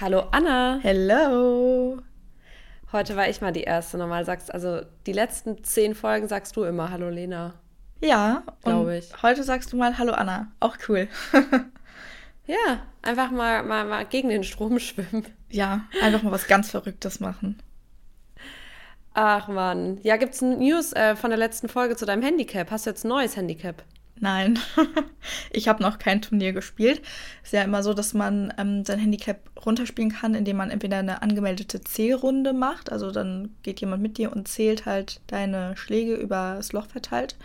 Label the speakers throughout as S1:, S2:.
S1: Hallo Anna.
S2: Hello.
S1: Heute war ich mal die Erste. Normal sagst also die letzten zehn Folgen sagst du immer Hallo Lena.
S2: Ja, glaube ich. Heute sagst du mal Hallo Anna. Auch cool.
S1: ja, einfach mal, mal, mal gegen den Strom schwimmen.
S2: Ja, einfach mal was ganz Verrücktes machen.
S1: Ach man. Ja, gibt es News äh, von der letzten Folge zu deinem Handicap? Hast du jetzt ein neues Handicap?
S2: Nein, ich habe noch kein Turnier gespielt. Ist ja immer so, dass man ähm, sein Handicap runterspielen kann, indem man entweder eine angemeldete Zählrunde macht, also dann geht jemand mit dir und zählt halt deine Schläge über das Loch verteilt.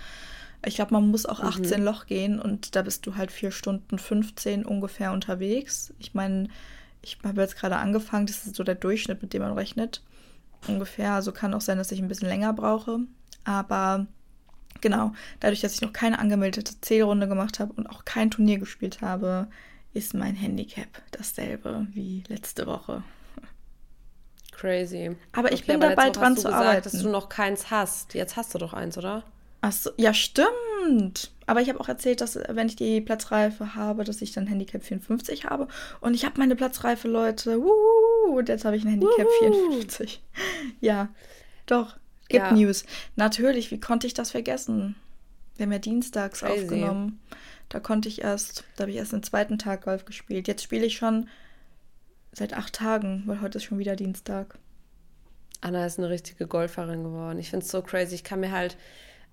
S2: Ich glaube, man muss auch 18 mhm. Loch gehen und da bist du halt 4 Stunden 15 ungefähr unterwegs. Ich meine, ich habe jetzt gerade angefangen, das ist so der Durchschnitt, mit dem man rechnet. Ungefähr. Also kann auch sein, dass ich ein bisschen länger brauche. Aber genau, dadurch, dass ich noch keine angemeldete Zählrunde gemacht habe und auch kein Turnier gespielt habe, ist mein Handicap dasselbe wie letzte Woche.
S1: Crazy.
S2: Aber ich okay, bin dabei dran zu gesagt, arbeiten.
S1: dass du noch keins hast. Jetzt hast du doch eins, oder?
S2: Ach so, ja, stimmt. Aber ich habe auch erzählt, dass wenn ich die Platzreife habe, dass ich dann Handicap 54 habe. Und ich habe meine Platzreife, Leute. Wuhu, und jetzt habe ich ein Handicap Wuhu. 54. Ja, doch. Gibt ja. News. Natürlich, wie konnte ich das vergessen? Wir haben ja dienstags Crazy. aufgenommen. Da konnte ich erst, da habe ich erst den zweiten Tag Golf gespielt. Jetzt spiele ich schon seit acht Tagen, weil heute ist schon wieder Dienstag.
S1: Anna ist eine richtige Golferin geworden. Ich finde es so crazy. Ich kann mir halt,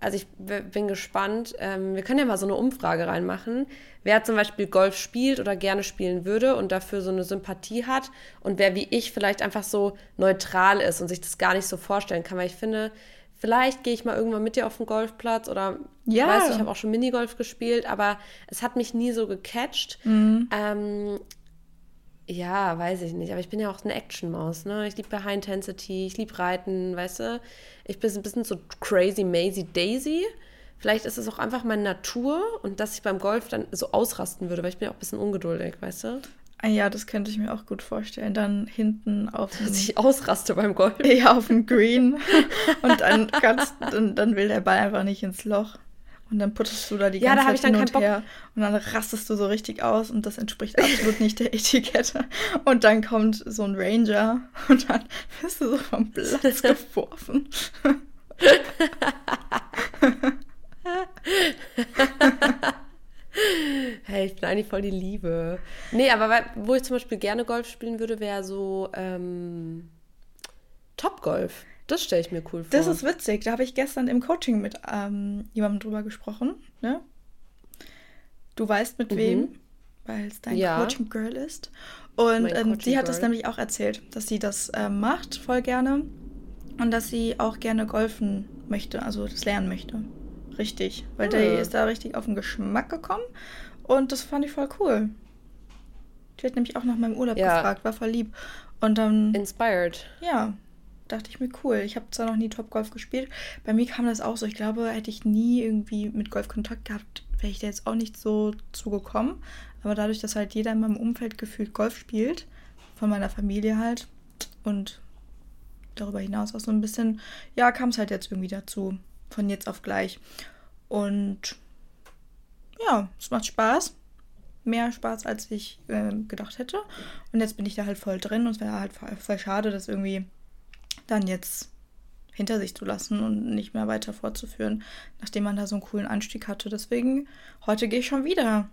S1: also ich bin gespannt. Ähm, wir können ja mal so eine Umfrage reinmachen, wer zum Beispiel Golf spielt oder gerne spielen würde und dafür so eine Sympathie hat und wer wie ich vielleicht einfach so neutral ist und sich das gar nicht so vorstellen kann, weil ich finde, vielleicht gehe ich mal irgendwann mit dir auf den Golfplatz oder ja. weißt du, ich habe auch schon Minigolf gespielt, aber es hat mich nie so gecatcht. Mhm. Ähm, ja, weiß ich nicht. Aber ich bin ja auch eine Action-Maus, ne? Ich liebe High Intensity, ich liebe Reiten, weißt du? Ich bin ein bisschen so crazy Maisie Daisy. Vielleicht ist es auch einfach meine Natur und dass ich beim Golf dann so ausrasten würde, weil ich bin ja auch ein bisschen ungeduldig, weißt du?
S2: Ah ja, das könnte ich mir auch gut vorstellen. Dann hinten auf
S1: Dass ich ausraste beim Golf.
S2: Ja, auf dem Green. und dann, kannst, dann, dann will der Ball einfach nicht ins Loch. Und dann puttest du da die
S1: ja,
S2: ganze
S1: da Zeit hin und
S2: her. Und dann rastest du so richtig aus und das entspricht absolut nicht der Etikette. Und dann kommt so ein Ranger und dann wirst du so vom Platz geworfen.
S1: hey, ich bin eigentlich voll die Liebe. Nee, aber wo ich zum Beispiel gerne Golf spielen würde, wäre so ähm, Topgolf. Das stelle ich mir cool vor.
S2: Das ist witzig. Da habe ich gestern im Coaching mit ähm, jemandem drüber gesprochen. Ne? Du weißt mit mhm. wem, weil es dein ja. Coaching Girl ist. Und ähm, sie hat es nämlich auch erzählt, dass sie das äh, macht, voll gerne. Und dass sie auch gerne golfen möchte, also das lernen möchte. Richtig. Weil hm. der ist da richtig auf den Geschmack gekommen. Und das fand ich voll cool. Die hat nämlich auch nach meinem Urlaub ja. gefragt, war voll lieb. Und dann.
S1: Inspired.
S2: Ja, dachte ich mir, cool. Ich habe zwar noch nie Top-Golf gespielt. Bei mir kam das auch so. Ich glaube, hätte ich nie irgendwie mit Golf Kontakt gehabt, wäre ich da jetzt auch nicht so zugekommen. Aber dadurch, dass halt jeder in meinem Umfeld gefühlt Golf spielt, von meiner Familie halt, und darüber hinaus auch so ein bisschen, ja, kam es halt jetzt irgendwie dazu. Von jetzt auf gleich. Und ja, es macht Spaß. Mehr Spaß, als ich äh, gedacht hätte. Und jetzt bin ich da halt voll drin und es wäre halt voll schade, dass irgendwie dann jetzt hinter sich zu lassen und nicht mehr weiter fortzuführen, nachdem man da so einen coolen Anstieg hatte. Deswegen, heute gehe ich schon wieder.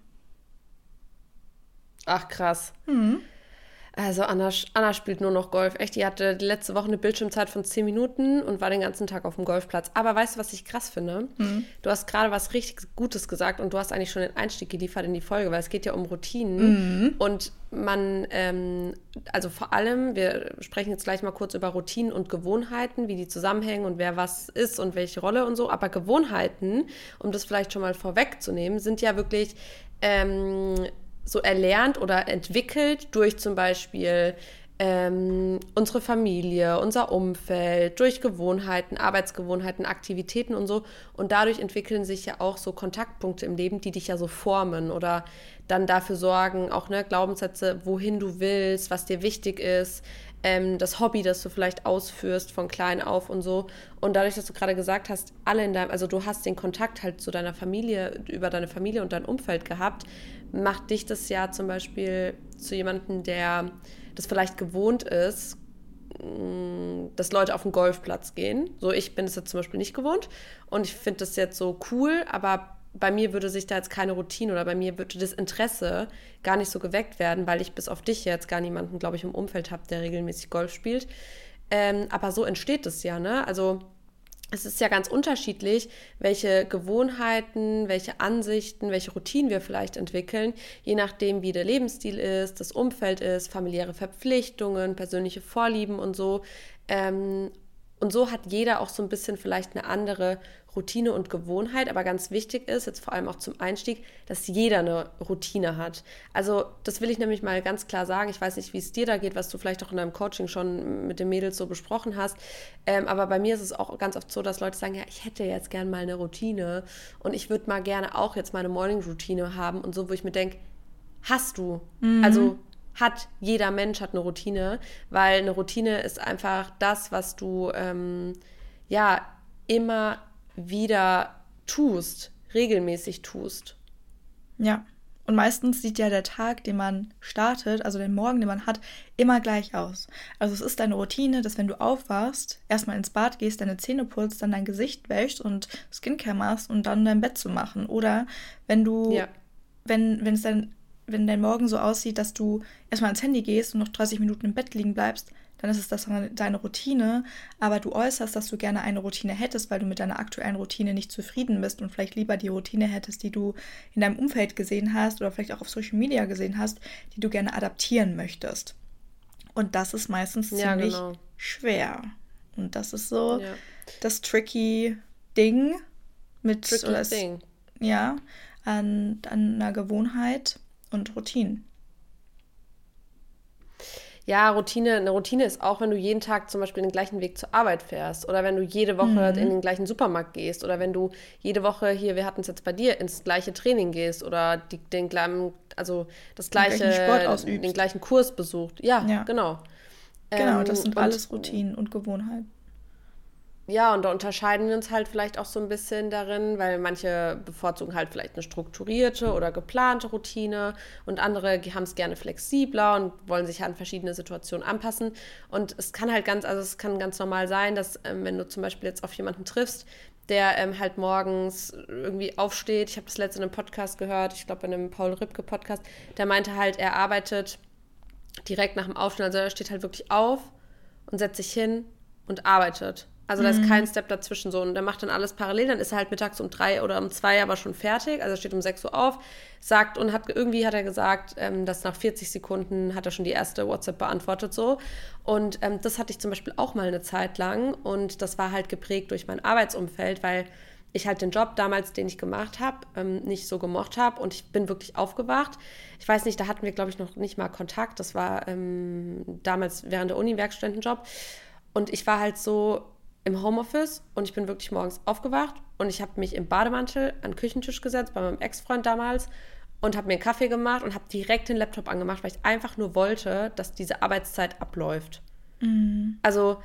S1: Ach, krass. Mhm. Also Anna, Anna spielt nur noch Golf. Echt, die hatte letzte Woche eine Bildschirmzeit von 10 Minuten und war den ganzen Tag auf dem Golfplatz. Aber weißt du, was ich krass finde? Mhm. Du hast gerade was richtig Gutes gesagt und du hast eigentlich schon den Einstieg geliefert in die Folge, weil es geht ja um Routinen. Mhm. Und man, ähm, also vor allem, wir sprechen jetzt gleich mal kurz über Routinen und Gewohnheiten, wie die zusammenhängen und wer was ist und welche Rolle und so. Aber Gewohnheiten, um das vielleicht schon mal vorwegzunehmen, sind ja wirklich ähm, so erlernt oder entwickelt durch zum Beispiel ähm, unsere Familie, unser Umfeld, durch Gewohnheiten, Arbeitsgewohnheiten, Aktivitäten und so. Und dadurch entwickeln sich ja auch so Kontaktpunkte im Leben, die dich ja so formen oder dann dafür sorgen, auch ne, Glaubenssätze, wohin du willst, was dir wichtig ist, ähm, das Hobby, das du vielleicht ausführst von klein auf und so. Und dadurch, dass du gerade gesagt hast, alle in deinem, also du hast den Kontakt halt zu deiner Familie, über deine Familie und dein Umfeld gehabt, macht dich das ja zum Beispiel zu jemandem, der das vielleicht gewohnt ist, mm, dass Leute auf den Golfplatz gehen. So, ich bin es jetzt zum Beispiel nicht gewohnt und ich finde das jetzt so cool, aber bei mir würde sich da jetzt keine Routine oder bei mir würde das Interesse gar nicht so geweckt werden, weil ich bis auf dich jetzt gar niemanden, glaube ich, im Umfeld habe, der regelmäßig Golf spielt. Ähm, aber so entsteht es ja, ne? Also es ist ja ganz unterschiedlich, welche Gewohnheiten, welche Ansichten, welche Routinen wir vielleicht entwickeln, je nachdem, wie der Lebensstil ist, das Umfeld ist, familiäre Verpflichtungen, persönliche Vorlieben und so. Ähm, und so hat jeder auch so ein bisschen vielleicht eine andere Routine und Gewohnheit. Aber ganz wichtig ist, jetzt vor allem auch zum Einstieg, dass jeder eine Routine hat. Also das will ich nämlich mal ganz klar sagen. Ich weiß nicht, wie es dir da geht, was du vielleicht auch in deinem Coaching schon mit den Mädels so besprochen hast. Ähm, aber bei mir ist es auch ganz oft so, dass Leute sagen, ja, ich hätte jetzt gern mal eine Routine und ich würde mal gerne auch jetzt meine Morning-Routine haben und so, wo ich mir denke, hast du. Mhm. Also hat jeder Mensch hat eine Routine, weil eine Routine ist einfach das, was du ähm, ja immer wieder tust, regelmäßig tust.
S2: Ja. Und meistens sieht ja der Tag, den man startet, also den Morgen, den man hat, immer gleich aus. Also es ist deine Routine, dass wenn du aufwachst, erstmal ins Bad gehst, deine Zähne putzt, dann dein Gesicht wäschst und Skincare machst und dann dein Bett zu machen. Oder wenn du, ja. wenn, wenn es dann, wenn dein Morgen so aussieht, dass du erstmal ans Handy gehst und noch 30 Minuten im Bett liegen bleibst, dann ist es das deine Routine, aber du äußerst, dass du gerne eine Routine hättest, weil du mit deiner aktuellen Routine nicht zufrieden bist und vielleicht lieber die Routine hättest, die du in deinem Umfeld gesehen hast oder vielleicht auch auf Social Media gesehen hast, die du gerne adaptieren möchtest. Und das ist meistens ja, ziemlich genau. schwer. Und das ist so ja. das tricky Ding mit tricky oder Ding. ja an, an einer Gewohnheit und Routinen.
S1: Ja, Routine, eine Routine ist auch, wenn du jeden Tag zum Beispiel den gleichen Weg zur Arbeit fährst oder wenn du jede Woche mhm. in den gleichen Supermarkt gehst oder wenn du jede Woche hier, wir hatten es jetzt bei dir, ins gleiche Training gehst oder die, den gleichen, also das gleiche, den gleichen Kurs besucht. Ja, ja. genau.
S2: Genau, das ähm, sind alles Routinen und Gewohnheiten.
S1: Ja, und da unterscheiden wir uns halt vielleicht auch so ein bisschen darin, weil manche bevorzugen halt vielleicht eine strukturierte oder geplante Routine und andere haben es gerne flexibler und wollen sich an verschiedene Situationen anpassen. Und es kann halt ganz, also es kann ganz normal sein, dass ähm, wenn du zum Beispiel jetzt auf jemanden triffst, der ähm, halt morgens irgendwie aufsteht, ich habe das letzte in einem Podcast gehört, ich glaube in einem Paul Ripke Podcast, der meinte halt, er arbeitet direkt nach dem Aufstehen, also er steht halt wirklich auf und setzt sich hin und arbeitet. Also da ist kein mhm. Step dazwischen so. Und der macht dann alles parallel. Dann ist er halt mittags um drei oder um zwei aber schon fertig. Also er steht um sechs Uhr auf, sagt und hat irgendwie hat er gesagt, ähm, dass nach 40 Sekunden hat er schon die erste WhatsApp beantwortet so. Und ähm, das hatte ich zum Beispiel auch mal eine Zeit lang. Und das war halt geprägt durch mein Arbeitsumfeld, weil ich halt den Job damals, den ich gemacht habe, ähm, nicht so gemocht habe und ich bin wirklich aufgewacht. Ich weiß nicht, da hatten wir, glaube ich, noch nicht mal Kontakt. Das war ähm, damals während der Uni-Werkstudentenjob. Und ich war halt so, im Homeoffice und ich bin wirklich morgens aufgewacht und ich habe mich im Bademantel an den Küchentisch gesetzt bei meinem Ex-Freund damals und habe mir einen Kaffee gemacht und habe direkt den Laptop angemacht, weil ich einfach nur wollte, dass diese Arbeitszeit abläuft. Mhm. Also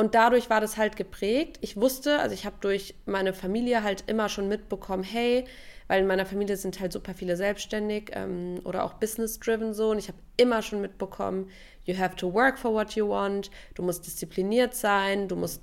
S1: und dadurch war das halt geprägt. Ich wusste, also ich habe durch meine Familie halt immer schon mitbekommen, hey, weil in meiner Familie sind halt super viele selbstständig ähm, oder auch business-driven so. Und ich habe immer schon mitbekommen, you have to work for what you want, du musst diszipliniert sein, du musst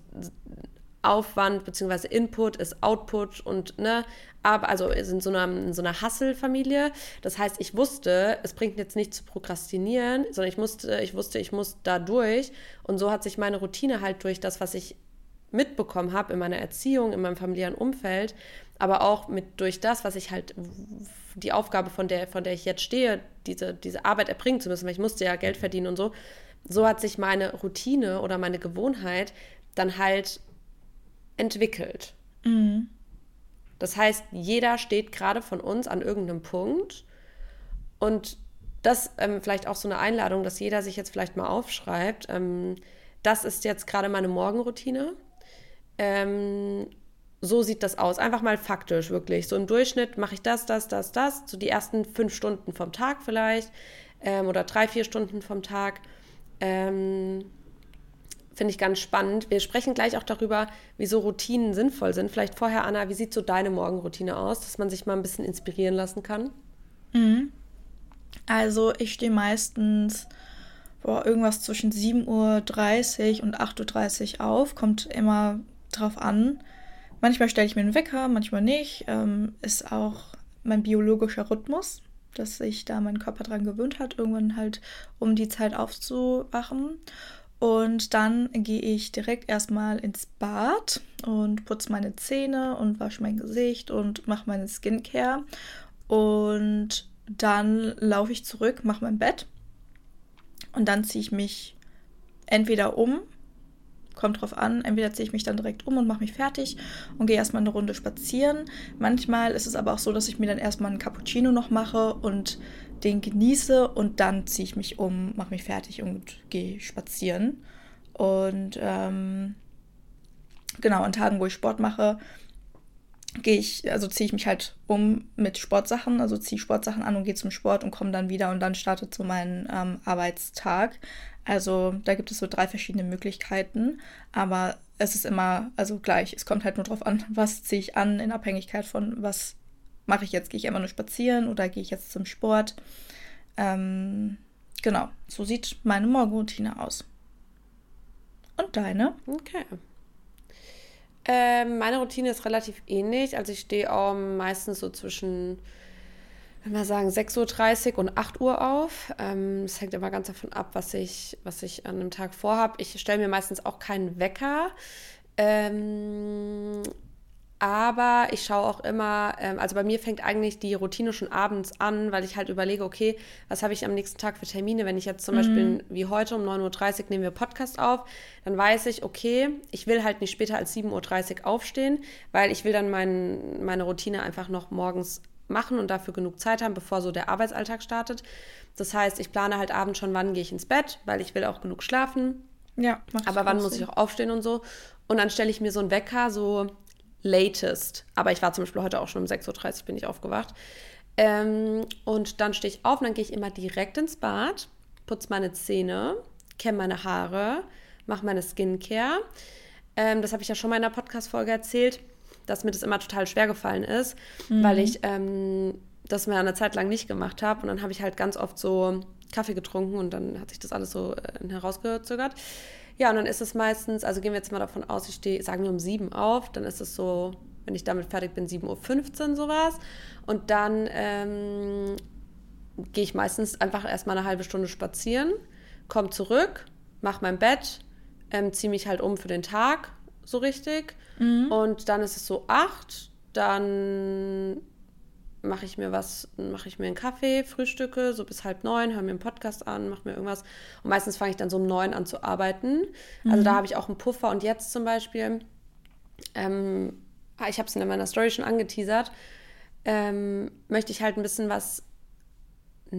S1: Aufwand bzw. Input ist Output und ne, aber also in so einer, in so einer Hustle-Familie. Das heißt, ich wusste, es bringt jetzt nicht zu prokrastinieren, sondern ich musste, ich wusste, ich muss da durch. Und so hat sich meine Routine halt durch das, was ich mitbekommen habe in meiner Erziehung, in meinem familiären Umfeld, aber auch mit durch das, was ich halt die Aufgabe, von der, von der ich jetzt stehe, diese, diese Arbeit erbringen zu müssen, weil ich musste ja Geld verdienen und so, so hat sich meine Routine oder meine Gewohnheit dann halt entwickelt. Mhm. Das heißt, jeder steht gerade von uns an irgendeinem Punkt und das ähm, vielleicht auch so eine Einladung, dass jeder sich jetzt vielleicht mal aufschreibt. Ähm, das ist jetzt gerade meine Morgenroutine. Ähm, so sieht das aus. Einfach mal faktisch, wirklich. So im Durchschnitt mache ich das, das, das, das. So die ersten fünf Stunden vom Tag vielleicht ähm, oder drei, vier Stunden vom Tag. Ähm, Finde ich ganz spannend. Wir sprechen gleich auch darüber, wieso Routinen sinnvoll sind. Vielleicht vorher, Anna, wie sieht so deine Morgenroutine aus, dass man sich mal ein bisschen inspirieren lassen kann?
S2: Mhm. Also ich stehe meistens boah, irgendwas zwischen 7.30 Uhr und 8.30 Uhr auf. Kommt immer drauf an. Manchmal stelle ich mir einen Wecker, manchmal nicht. Ähm, ist auch mein biologischer Rhythmus, dass sich da mein Körper dran gewöhnt hat, irgendwann halt um die Zeit aufzuwachen. Und dann gehe ich direkt erstmal ins Bad und putze meine Zähne und wasche mein Gesicht und mache meine Skincare. Und dann laufe ich zurück, mache mein Bett und dann ziehe ich mich entweder um, kommt drauf an, entweder ziehe ich mich dann direkt um und mache mich fertig und gehe erstmal eine Runde spazieren. Manchmal ist es aber auch so, dass ich mir dann erstmal einen Cappuccino noch mache und den genieße und dann ziehe ich mich um, mache mich fertig und gehe spazieren. Und ähm, genau, an Tagen, wo ich Sport mache, gehe ich, also ziehe ich mich halt um mit Sportsachen, also ziehe Sportsachen an und gehe zum Sport und komme dann wieder und dann startet so mein ähm, Arbeitstag. Also da gibt es so drei verschiedene Möglichkeiten, aber es ist immer, also gleich, es kommt halt nur drauf an, was ziehe ich an, in Abhängigkeit von, was mache ich jetzt, gehe ich immer nur spazieren oder gehe ich jetzt zum Sport. Ähm, genau, so sieht meine Morgenroutine aus. Und deine?
S1: Okay. Ähm, meine Routine ist relativ ähnlich. Also ich stehe auch meistens so zwischen, wenn wir sagen, 6.30 Uhr und 8 Uhr auf. Ähm, es hängt immer ganz davon ab, was ich, was ich an einem Tag vorhabe. Ich stelle mir meistens auch keinen Wecker. Ähm, aber ich schaue auch immer, ähm, also bei mir fängt eigentlich die Routine schon abends an, weil ich halt überlege, okay, was habe ich am nächsten Tag für Termine? Wenn ich jetzt zum mhm. Beispiel wie heute um 9.30 Uhr nehmen wir Podcast auf, dann weiß ich, okay, ich will halt nicht später als 7.30 Uhr aufstehen, weil ich will dann mein, meine Routine einfach noch morgens machen und dafür genug Zeit haben, bevor so der Arbeitsalltag startet. Das heißt, ich plane halt abends schon, wann gehe ich ins Bett, weil ich will auch genug schlafen. Ja, aber wann muss ich auch aufstehen und so. Und dann stelle ich mir so einen Wecker, so latest. Aber ich war zum Beispiel heute auch schon um 6.30 Uhr bin ich aufgewacht. Ähm, und dann stehe ich auf und dann gehe ich immer direkt ins Bad, putze meine Zähne, kämme meine Haare, mache meine Skincare. Ähm, das habe ich ja schon mal in einer Podcast-Folge erzählt, dass mir das immer total schwer gefallen ist, mhm. weil ich ähm, das mir eine Zeit lang nicht gemacht habe. Und dann habe ich halt ganz oft so Kaffee getrunken und dann hat sich das alles so äh, herausgezögert. Ja, und dann ist es meistens, also gehen wir jetzt mal davon aus, ich stehe, sagen wir um sieben auf, dann ist es so, wenn ich damit fertig bin, 7.15 Uhr sowas. Und dann ähm, gehe ich meistens einfach erstmal eine halbe Stunde spazieren, komme zurück, mache mein Bett, ähm, ziehe mich halt um für den Tag, so richtig. Mhm. Und dann ist es so acht, dann mache ich mir was, mache ich mir einen Kaffee, frühstücke, so bis halb neun, höre mir einen Podcast an, mache mir irgendwas. Und meistens fange ich dann so um neun an zu arbeiten. Mhm. Also da habe ich auch einen Puffer. Und jetzt zum Beispiel, ähm, ah, ich habe es in meiner Story schon angeteasert, ähm, möchte ich halt ein bisschen was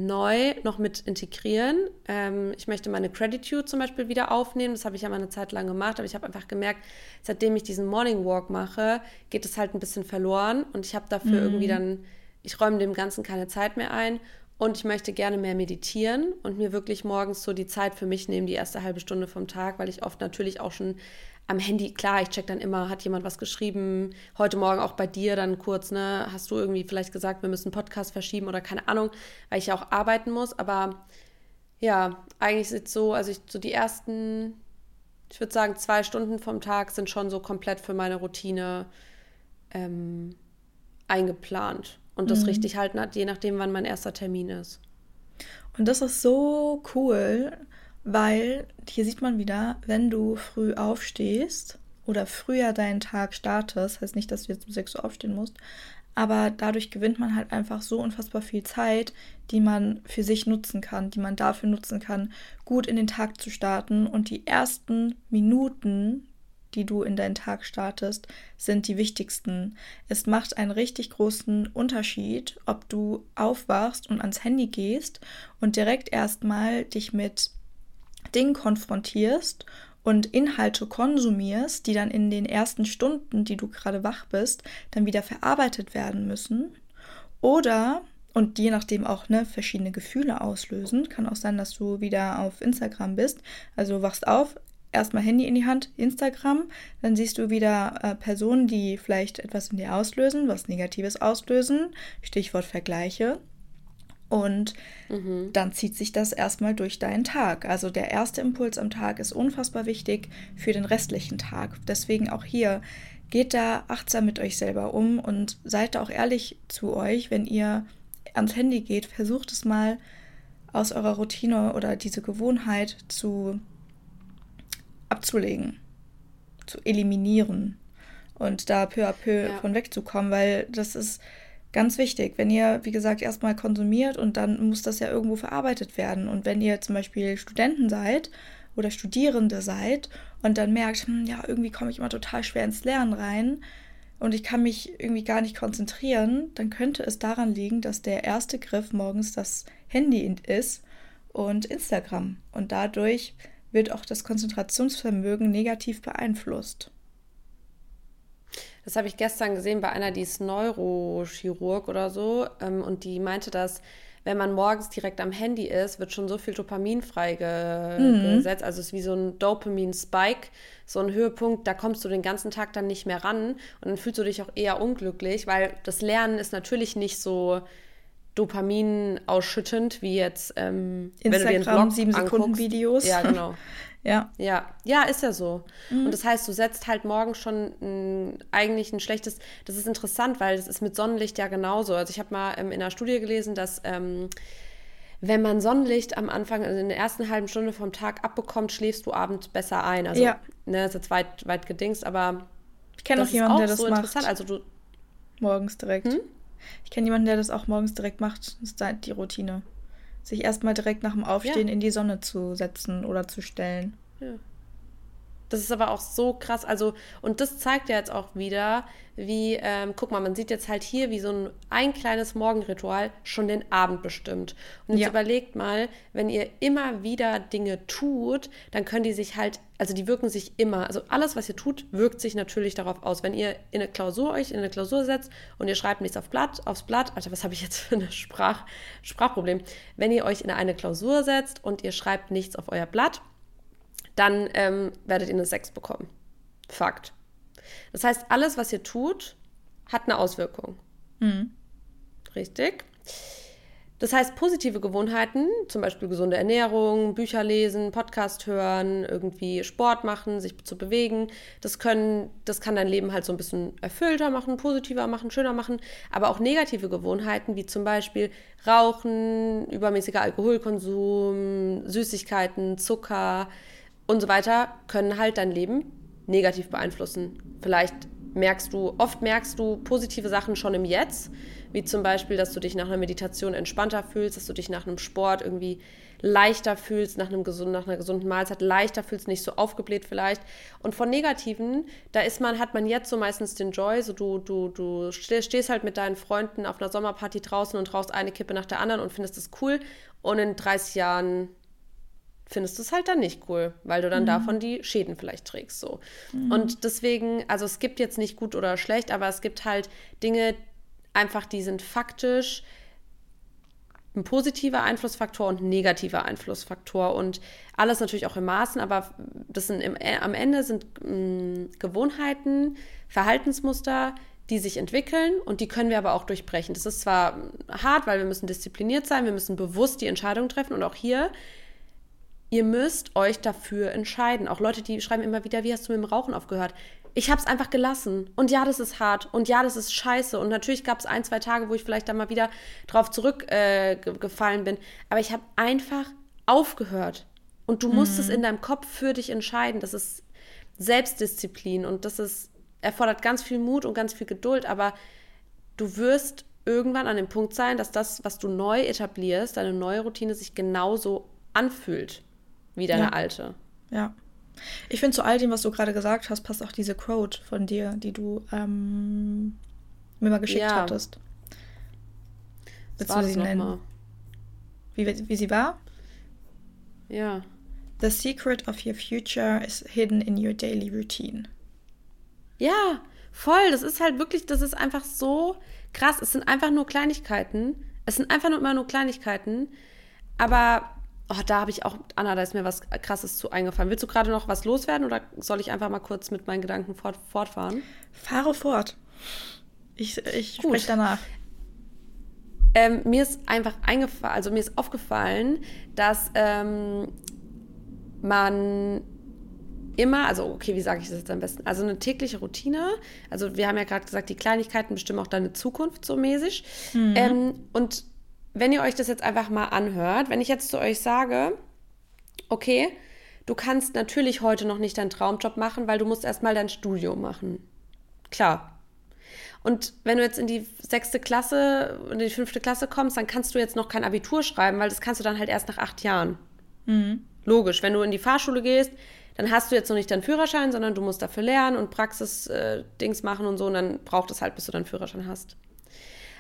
S1: neu noch mit integrieren. Ähm, ich möchte meine Gratitude zum Beispiel wieder aufnehmen. Das habe ich ja mal eine Zeit lang gemacht, aber ich habe einfach gemerkt, seitdem ich diesen Morning Walk mache, geht es halt ein bisschen verloren und ich habe dafür mhm. irgendwie dann ich räume dem Ganzen keine Zeit mehr ein und ich möchte gerne mehr meditieren und mir wirklich morgens so die Zeit für mich nehmen, die erste halbe Stunde vom Tag, weil ich oft natürlich auch schon am Handy, klar, ich check dann immer, hat jemand was geschrieben, heute Morgen auch bei dir dann kurz, ne, hast du irgendwie vielleicht gesagt, wir müssen Podcast verschieben oder keine Ahnung, weil ich ja auch arbeiten muss, aber ja, eigentlich ist es so, also ich, so die ersten, ich würde sagen, zwei Stunden vom Tag sind schon so komplett für meine Routine ähm, eingeplant und das mhm. richtig halten hat, je nachdem, wann mein erster Termin ist.
S2: Und das ist so cool, weil hier sieht man wieder, wenn du früh aufstehst oder früher deinen Tag startest, heißt nicht, dass du jetzt um 6 Uhr aufstehen musst, aber dadurch gewinnt man halt einfach so unfassbar viel Zeit, die man für sich nutzen kann, die man dafür nutzen kann, gut in den Tag zu starten und die ersten Minuten die du in deinen Tag startest, sind die wichtigsten. Es macht einen richtig großen Unterschied, ob du aufwachst und ans Handy gehst und direkt erstmal dich mit Dingen konfrontierst und Inhalte konsumierst, die dann in den ersten Stunden, die du gerade wach bist, dann wieder verarbeitet werden müssen. Oder und je nachdem auch ne, verschiedene Gefühle auslösen. Kann auch sein, dass du wieder auf Instagram bist. Also wachst auf, erstmal Handy in die Hand, Instagram, dann siehst du wieder äh, Personen, die vielleicht etwas in dir auslösen, was Negatives auslösen, Stichwort Vergleiche. Und mhm. dann zieht sich das erstmal durch deinen Tag. Also der erste Impuls am Tag ist unfassbar wichtig für den restlichen Tag. Deswegen auch hier, geht da achtsam mit euch selber um und seid da auch ehrlich zu euch, wenn ihr ans Handy geht, versucht es mal aus eurer Routine oder diese Gewohnheit zu abzulegen, zu eliminieren und da peu à peu ja. von wegzukommen, weil das ist ganz wichtig. Wenn ihr, wie gesagt, erstmal konsumiert und dann muss das ja irgendwo verarbeitet werden. Und wenn ihr zum Beispiel Studenten seid oder Studierende seid und dann merkt, hm, ja, irgendwie komme ich immer total schwer ins Lernen rein und ich kann mich irgendwie gar nicht konzentrieren, dann könnte es daran liegen, dass der erste Griff morgens das Handy ist und Instagram. Und dadurch wird auch das Konzentrationsvermögen negativ beeinflusst.
S1: Das habe ich gestern gesehen bei einer, die ist Neurochirurg oder so. Ähm, und die meinte, dass wenn man morgens direkt am Handy ist, wird schon so viel Dopamin freigesetzt. Mhm. Also es ist wie so ein Dopamin-Spike, so ein Höhepunkt, da kommst du den ganzen Tag dann nicht mehr ran und dann fühlst du dich auch eher unglücklich, weil das Lernen ist natürlich nicht so Dopamin ausschüttend wie jetzt ähm, Instagram, wenn du dir einen Blog 7 Sekunden Videos. Ja, genau. Ja. Ja, ja, ist ja so. Mhm. Und das heißt, du setzt halt morgen schon ein, eigentlich ein schlechtes. Das ist interessant, weil das ist mit Sonnenlicht ja genauso. Also ich habe mal ähm, in einer Studie gelesen, dass ähm, wenn man Sonnenlicht am Anfang, also in der ersten halben Stunde vom Tag abbekommt, schläfst du abends besser ein. Also, ja. ne, das ist jetzt weit, weit gedingst, aber ich kenne noch jemanden, der das
S2: so macht. Also du morgens direkt. Hm? Ich kenne jemanden, der das auch morgens direkt macht. Das ist die Routine sich erstmal direkt nach dem Aufstehen ja. in die Sonne zu setzen oder zu stellen. Ja.
S1: Das ist aber auch so krass. Also, und das zeigt ja jetzt auch wieder, wie, ähm, guck mal, man sieht jetzt halt hier, wie so ein, ein kleines Morgenritual schon den Abend bestimmt. Und jetzt ja. überlegt mal, wenn ihr immer wieder Dinge tut, dann können die sich halt, also die wirken sich immer, also alles, was ihr tut, wirkt sich natürlich darauf aus. Wenn ihr in eine Klausur euch in eine Klausur setzt und ihr schreibt nichts auf Blatt, aufs Blatt, Alter, was habe ich jetzt für ein Sprach, Sprachproblem? Wenn ihr euch in eine Klausur setzt und ihr schreibt nichts auf euer Blatt, dann ähm, werdet ihr eine 6 bekommen. Fakt. Das heißt, alles, was ihr tut, hat eine Auswirkung. Mhm. Richtig. Das heißt, positive Gewohnheiten, zum Beispiel gesunde Ernährung, Bücher lesen, Podcast hören, irgendwie Sport machen, sich zu bewegen, das können, das kann dein Leben halt so ein bisschen erfüllter machen, positiver machen, schöner machen. Aber auch negative Gewohnheiten, wie zum Beispiel Rauchen, übermäßiger Alkoholkonsum, Süßigkeiten, Zucker, und so weiter können halt dein Leben negativ beeinflussen. Vielleicht merkst du, oft merkst du positive Sachen schon im Jetzt, wie zum Beispiel, dass du dich nach einer Meditation entspannter fühlst, dass du dich nach einem Sport irgendwie leichter fühlst, nach, einem gesunden, nach einer gesunden Mahlzeit leichter fühlst, nicht so aufgebläht vielleicht. Und von Negativen, da ist man, hat man jetzt so meistens den Joy, so du, du, du stehst halt mit deinen Freunden auf einer Sommerparty draußen und rauchst eine Kippe nach der anderen und findest das cool. Und in 30 Jahren findest du es halt dann nicht cool, weil du dann mhm. davon die Schäden vielleicht trägst. So. Mhm. Und deswegen, also es gibt jetzt nicht gut oder schlecht, aber es gibt halt Dinge, einfach, die sind faktisch ein positiver Einflussfaktor und ein negativer Einflussfaktor und alles natürlich auch im Maßen, aber das sind im, äh, am Ende sind mh, mm, Gewohnheiten, Verhaltensmuster, die sich entwickeln und die können wir aber auch durchbrechen. Das ist zwar hart, weil wir müssen diszipliniert sein, wir müssen bewusst die Entscheidung treffen und auch hier ihr müsst euch dafür entscheiden. Auch Leute, die schreiben immer wieder, wie hast du mit dem Rauchen aufgehört? Ich habe es einfach gelassen. Und ja, das ist hart. Und ja, das ist scheiße. Und natürlich gab es ein, zwei Tage, wo ich vielleicht da mal wieder drauf zurückgefallen äh, bin. Aber ich habe einfach aufgehört. Und du musst mhm. es in deinem Kopf für dich entscheiden. Das ist Selbstdisziplin und das ist, erfordert ganz viel Mut und ganz viel Geduld. Aber du wirst irgendwann an dem Punkt sein, dass das, was du neu etablierst, deine neue Routine sich genauso anfühlt wie deine ja. alte.
S2: Ja. Ich finde, zu all dem, was du gerade gesagt hast, passt auch diese Quote von dir, die du ähm, mir mal geschickt ja. hattest. Willst du sie nennen? Wie, wie sie war? Ja. The secret of your future is hidden in your daily routine.
S1: Ja, voll. Das ist halt wirklich, das ist einfach so krass. Es sind einfach nur Kleinigkeiten. Es sind einfach nur immer nur Kleinigkeiten. Aber Oh, da habe ich auch, Anna, da ist mir was Krasses zu eingefallen. Willst du gerade noch was loswerden oder soll ich einfach mal kurz mit meinen Gedanken fort, fortfahren?
S2: Fahre fort. Ich, ich spreche danach.
S1: ähm, mir ist einfach eingefallen, also mir ist aufgefallen, dass ähm, man immer, also okay, wie sage ich das jetzt am besten? Also eine tägliche Routine. Also wir haben ja gerade gesagt, die Kleinigkeiten bestimmen auch deine Zukunft so mäßig. Mhm. Ähm, und wenn ihr euch das jetzt einfach mal anhört, wenn ich jetzt zu euch sage, okay, du kannst natürlich heute noch nicht deinen Traumjob machen, weil du musst erstmal dein Studium machen. Klar. Und wenn du jetzt in die sechste Klasse, in die fünfte Klasse kommst, dann kannst du jetzt noch kein Abitur schreiben, weil das kannst du dann halt erst nach acht Jahren. Mhm. Logisch, wenn du in die Fahrschule gehst, dann hast du jetzt noch nicht deinen Führerschein, sondern du musst dafür lernen und Praxis-Dings äh, machen und so, und dann braucht es halt, bis du deinen Führerschein hast.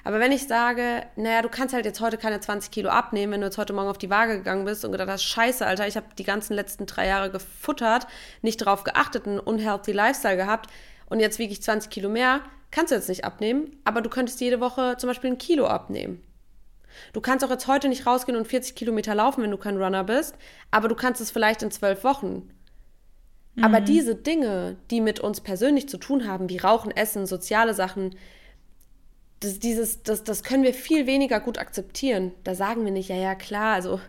S1: Aber wenn ich sage, naja, du kannst halt jetzt heute keine 20 Kilo abnehmen, wenn du jetzt heute Morgen auf die Waage gegangen bist und gedacht hast, scheiße, Alter, ich habe die ganzen letzten drei Jahre gefuttert, nicht darauf geachtet, einen unhealthy Lifestyle gehabt und jetzt wiege ich 20 Kilo mehr, kannst du jetzt nicht abnehmen, aber du könntest jede Woche zum Beispiel ein Kilo abnehmen. Du kannst auch jetzt heute nicht rausgehen und 40 Kilometer laufen, wenn du kein Runner bist, aber du kannst es vielleicht in zwölf Wochen. Mhm. Aber diese Dinge, die mit uns persönlich zu tun haben, wie Rauchen, Essen, soziale Sachen, das, dieses, das, das können wir viel weniger gut akzeptieren. Da sagen wir nicht, ja, ja, klar, also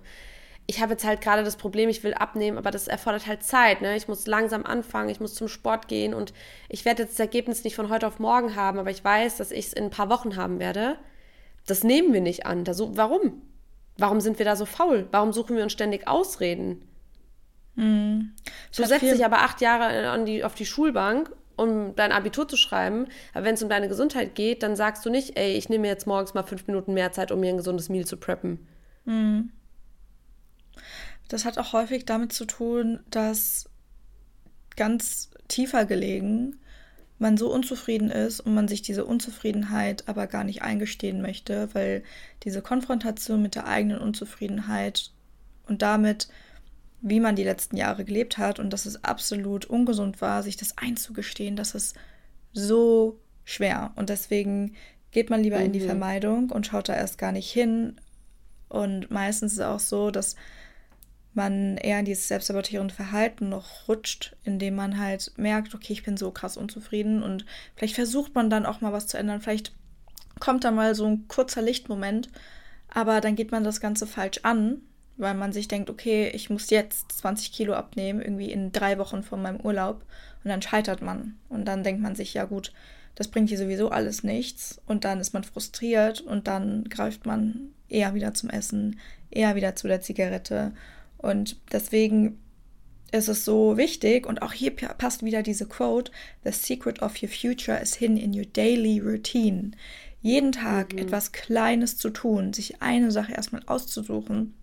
S1: ich habe jetzt halt gerade das Problem, ich will abnehmen, aber das erfordert halt Zeit. Ne? Ich muss langsam anfangen, ich muss zum Sport gehen und ich werde jetzt das Ergebnis nicht von heute auf morgen haben, aber ich weiß, dass ich es in ein paar Wochen haben werde. Das nehmen wir nicht an. Das, warum? Warum sind wir da so faul? Warum suchen wir uns ständig Ausreden? Mm. Du setzt dich aber acht Jahre an die, auf die Schulbank, um dein Abitur zu schreiben. Aber wenn es um deine Gesundheit geht, dann sagst du nicht, ey, ich nehme jetzt morgens mal fünf Minuten mehr Zeit, um mir ein gesundes Meal zu preppen. Mm.
S2: Das hat auch häufig damit zu tun, dass ganz tiefer gelegen man so unzufrieden ist und man sich diese Unzufriedenheit aber gar nicht eingestehen möchte, weil diese Konfrontation mit der eigenen Unzufriedenheit und damit, wie man die letzten Jahre gelebt hat und dass es absolut ungesund war, sich das einzugestehen, das ist so schwer. Und deswegen geht man lieber mhm. in die mhm. Vermeidung und schaut da erst gar nicht hin. Und meistens ist es auch so, dass man eher in dieses selbstsabotierende Verhalten noch rutscht, indem man halt merkt, okay, ich bin so krass unzufrieden und vielleicht versucht man dann auch mal was zu ändern. Vielleicht kommt da mal so ein kurzer Lichtmoment, aber dann geht man das Ganze falsch an, weil man sich denkt, okay, ich muss jetzt 20 Kilo abnehmen, irgendwie in drei Wochen von meinem Urlaub und dann scheitert man. Und dann denkt man sich, ja gut, das bringt hier sowieso alles nichts und dann ist man frustriert und dann greift man eher wieder zum Essen, eher wieder zu der Zigarette und deswegen ist es so wichtig und auch hier passt wieder diese Quote, The secret of your future is hidden in your daily routine. Jeden Tag mhm. etwas Kleines zu tun, sich eine Sache erstmal auszusuchen,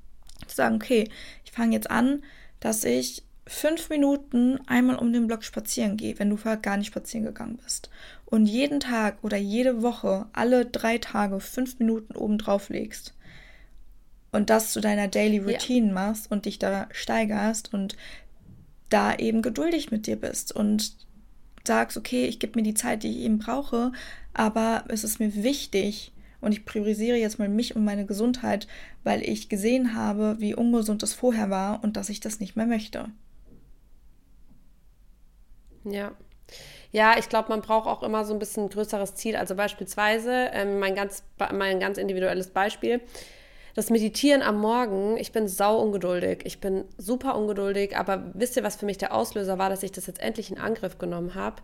S2: zu sagen, okay, ich fange jetzt an, dass ich fünf Minuten einmal um den Block spazieren gehe, wenn du vorher gar nicht spazieren gegangen bist. Und jeden Tag oder jede Woche, alle drei Tage, fünf Minuten oben drauf legst und das zu deiner Daily Routine ja. machst und dich da steigerst und da eben geduldig mit dir bist und sagst, okay, ich gebe mir die Zeit, die ich eben brauche, aber es ist mir wichtig und ich priorisiere jetzt mal mich und meine Gesundheit, weil ich gesehen habe, wie ungesund es vorher war und dass ich das nicht mehr möchte.
S1: Ja. Ja, ich glaube, man braucht auch immer so ein bisschen größeres Ziel. Also beispielsweise, ähm, mein, ganz, mein ganz individuelles Beispiel, das Meditieren am Morgen, ich bin sau ungeduldig. Ich bin super ungeduldig, aber wisst ihr, was für mich der Auslöser war, dass ich das jetzt endlich in Angriff genommen habe?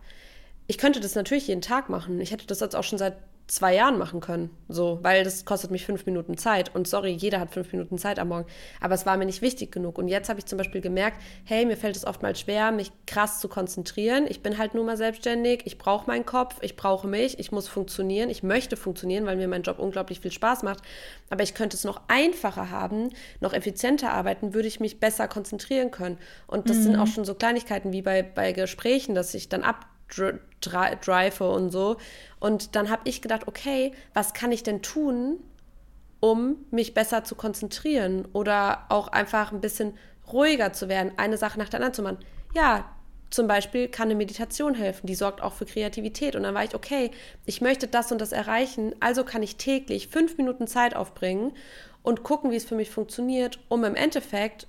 S1: Ich könnte das natürlich jeden Tag machen. Ich hätte das jetzt auch schon seit zwei Jahren machen können. So, weil das kostet mich fünf Minuten Zeit. Und sorry, jeder hat fünf Minuten Zeit am Morgen. Aber es war mir nicht wichtig genug. Und jetzt habe ich zum Beispiel gemerkt, hey, mir fällt es oftmals schwer, mich krass zu konzentrieren. Ich bin halt nur mal selbstständig. Ich brauche meinen Kopf. Ich brauche mich. Ich muss funktionieren. Ich möchte funktionieren, weil mir mein Job unglaublich viel Spaß macht. Aber ich könnte es noch einfacher haben, noch effizienter arbeiten, würde ich mich besser konzentrieren können. Und das mhm. sind auch schon so Kleinigkeiten wie bei, bei Gesprächen, dass ich dann ab drive und so. Und dann habe ich gedacht, okay, was kann ich denn tun, um mich besser zu konzentrieren oder auch einfach ein bisschen ruhiger zu werden, eine Sache nach der anderen zu machen. Ja, zum Beispiel kann eine Meditation helfen, die sorgt auch für Kreativität. Und dann war ich, okay, ich möchte das und das erreichen, also kann ich täglich fünf Minuten Zeit aufbringen und gucken, wie es für mich funktioniert, um im Endeffekt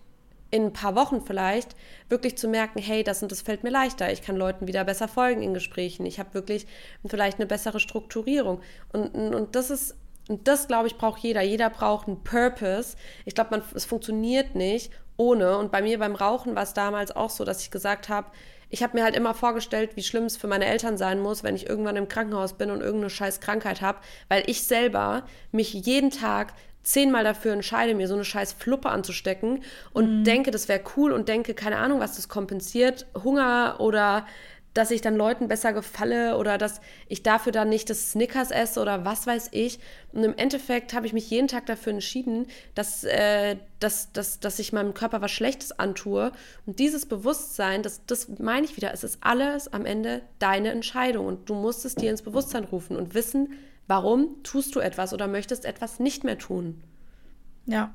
S1: in ein paar Wochen vielleicht wirklich zu merken, hey, das und das fällt mir leichter, ich kann Leuten wieder besser folgen in Gesprächen, ich habe wirklich vielleicht eine bessere Strukturierung. Und, und das ist Und das, glaube ich, braucht jeder. Jeder braucht einen Purpose. Ich glaube, es funktioniert nicht ohne. Und bei mir beim Rauchen war es damals auch so, dass ich gesagt habe, ich habe mir halt immer vorgestellt, wie schlimm es für meine Eltern sein muss, wenn ich irgendwann im Krankenhaus bin und irgendeine scheiß Krankheit habe, weil ich selber mich jeden Tag zehnmal dafür entscheide, mir so eine scheiß Fluppe anzustecken und mhm. denke, das wäre cool und denke, keine Ahnung, was das kompensiert, Hunger oder dass ich dann Leuten besser gefalle oder dass ich dafür dann nicht das Snickers esse oder was weiß ich. Und im Endeffekt habe ich mich jeden Tag dafür entschieden, dass, äh, dass, dass, dass ich meinem Körper was Schlechtes antue. Und dieses Bewusstsein, das, das meine ich wieder, es ist alles am Ende deine Entscheidung. Und du musst es dir ins Bewusstsein rufen und wissen, warum tust du etwas oder möchtest etwas nicht mehr tun.
S2: Ja.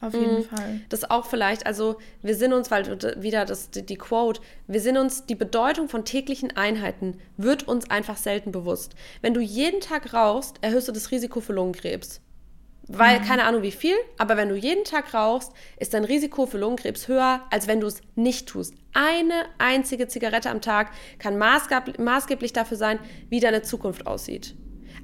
S2: Auf jeden mhm. Fall.
S1: Das auch vielleicht, also wir sind uns, weil wieder das, die, die Quote, wir sind uns, die Bedeutung von täglichen Einheiten wird uns einfach selten bewusst. Wenn du jeden Tag rauchst, erhöhst du das Risiko für Lungenkrebs. Weil, mhm. keine Ahnung wie viel, aber wenn du jeden Tag rauchst, ist dein Risiko für Lungenkrebs höher, als wenn du es nicht tust. Eine einzige Zigarette am Tag kann maßgeblich dafür sein, wie deine Zukunft aussieht.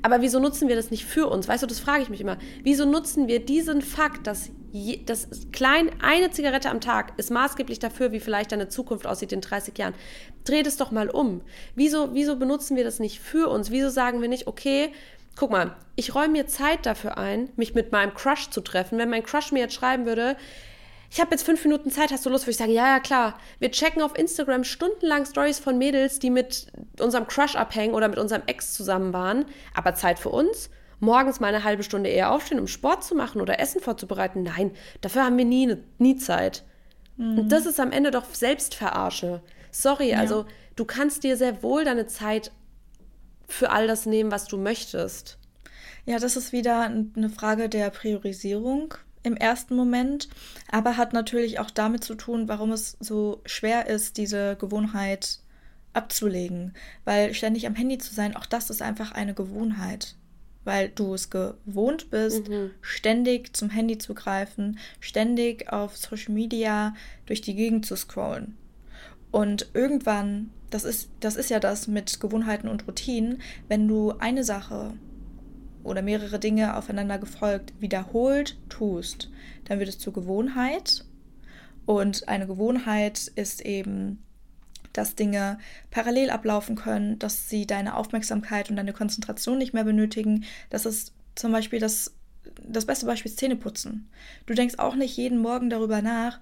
S1: Aber wieso nutzen wir das nicht für uns? Weißt du, das frage ich mich immer. Wieso nutzen wir diesen Fakt, dass je, das klein eine Zigarette am Tag ist maßgeblich dafür, wie vielleicht deine Zukunft aussieht in 30 Jahren? Dreh das doch mal um. Wieso, wieso benutzen wir das nicht für uns? Wieso sagen wir nicht, okay, guck mal, ich räume mir Zeit dafür ein, mich mit meinem Crush zu treffen. Wenn mein Crush mir jetzt schreiben würde, ich habe jetzt fünf Minuten Zeit, hast du Lust? Würde ich sagen, ja, ja, klar. Wir checken auf Instagram stundenlang Stories von Mädels, die mit unserem Crush abhängen oder mit unserem Ex zusammen waren. Aber Zeit für uns? Morgens mal eine halbe Stunde eher aufstehen, um Sport zu machen oder Essen vorzubereiten? Nein, dafür haben wir nie, nie Zeit. Mhm. Und das ist am Ende doch Selbstverarsche. Sorry, ja. also du kannst dir sehr wohl deine Zeit für all das nehmen, was du möchtest.
S2: Ja, das ist wieder eine Frage der Priorisierung im ersten Moment, aber hat natürlich auch damit zu tun, warum es so schwer ist, diese Gewohnheit abzulegen. Weil ständig am Handy zu sein, auch das ist einfach eine Gewohnheit. Weil du es gewohnt bist, mhm. ständig zum Handy zu greifen, ständig auf Social Media durch die Gegend zu scrollen. Und irgendwann, das ist, das ist ja das mit Gewohnheiten und Routinen, wenn du eine Sache oder mehrere Dinge aufeinander gefolgt wiederholt tust, dann wird es zur Gewohnheit. Und eine Gewohnheit ist eben, dass Dinge parallel ablaufen können, dass sie deine Aufmerksamkeit und deine Konzentration nicht mehr benötigen. Das ist zum Beispiel das, das beste Beispiel Zähneputzen. Du denkst auch nicht jeden Morgen darüber nach,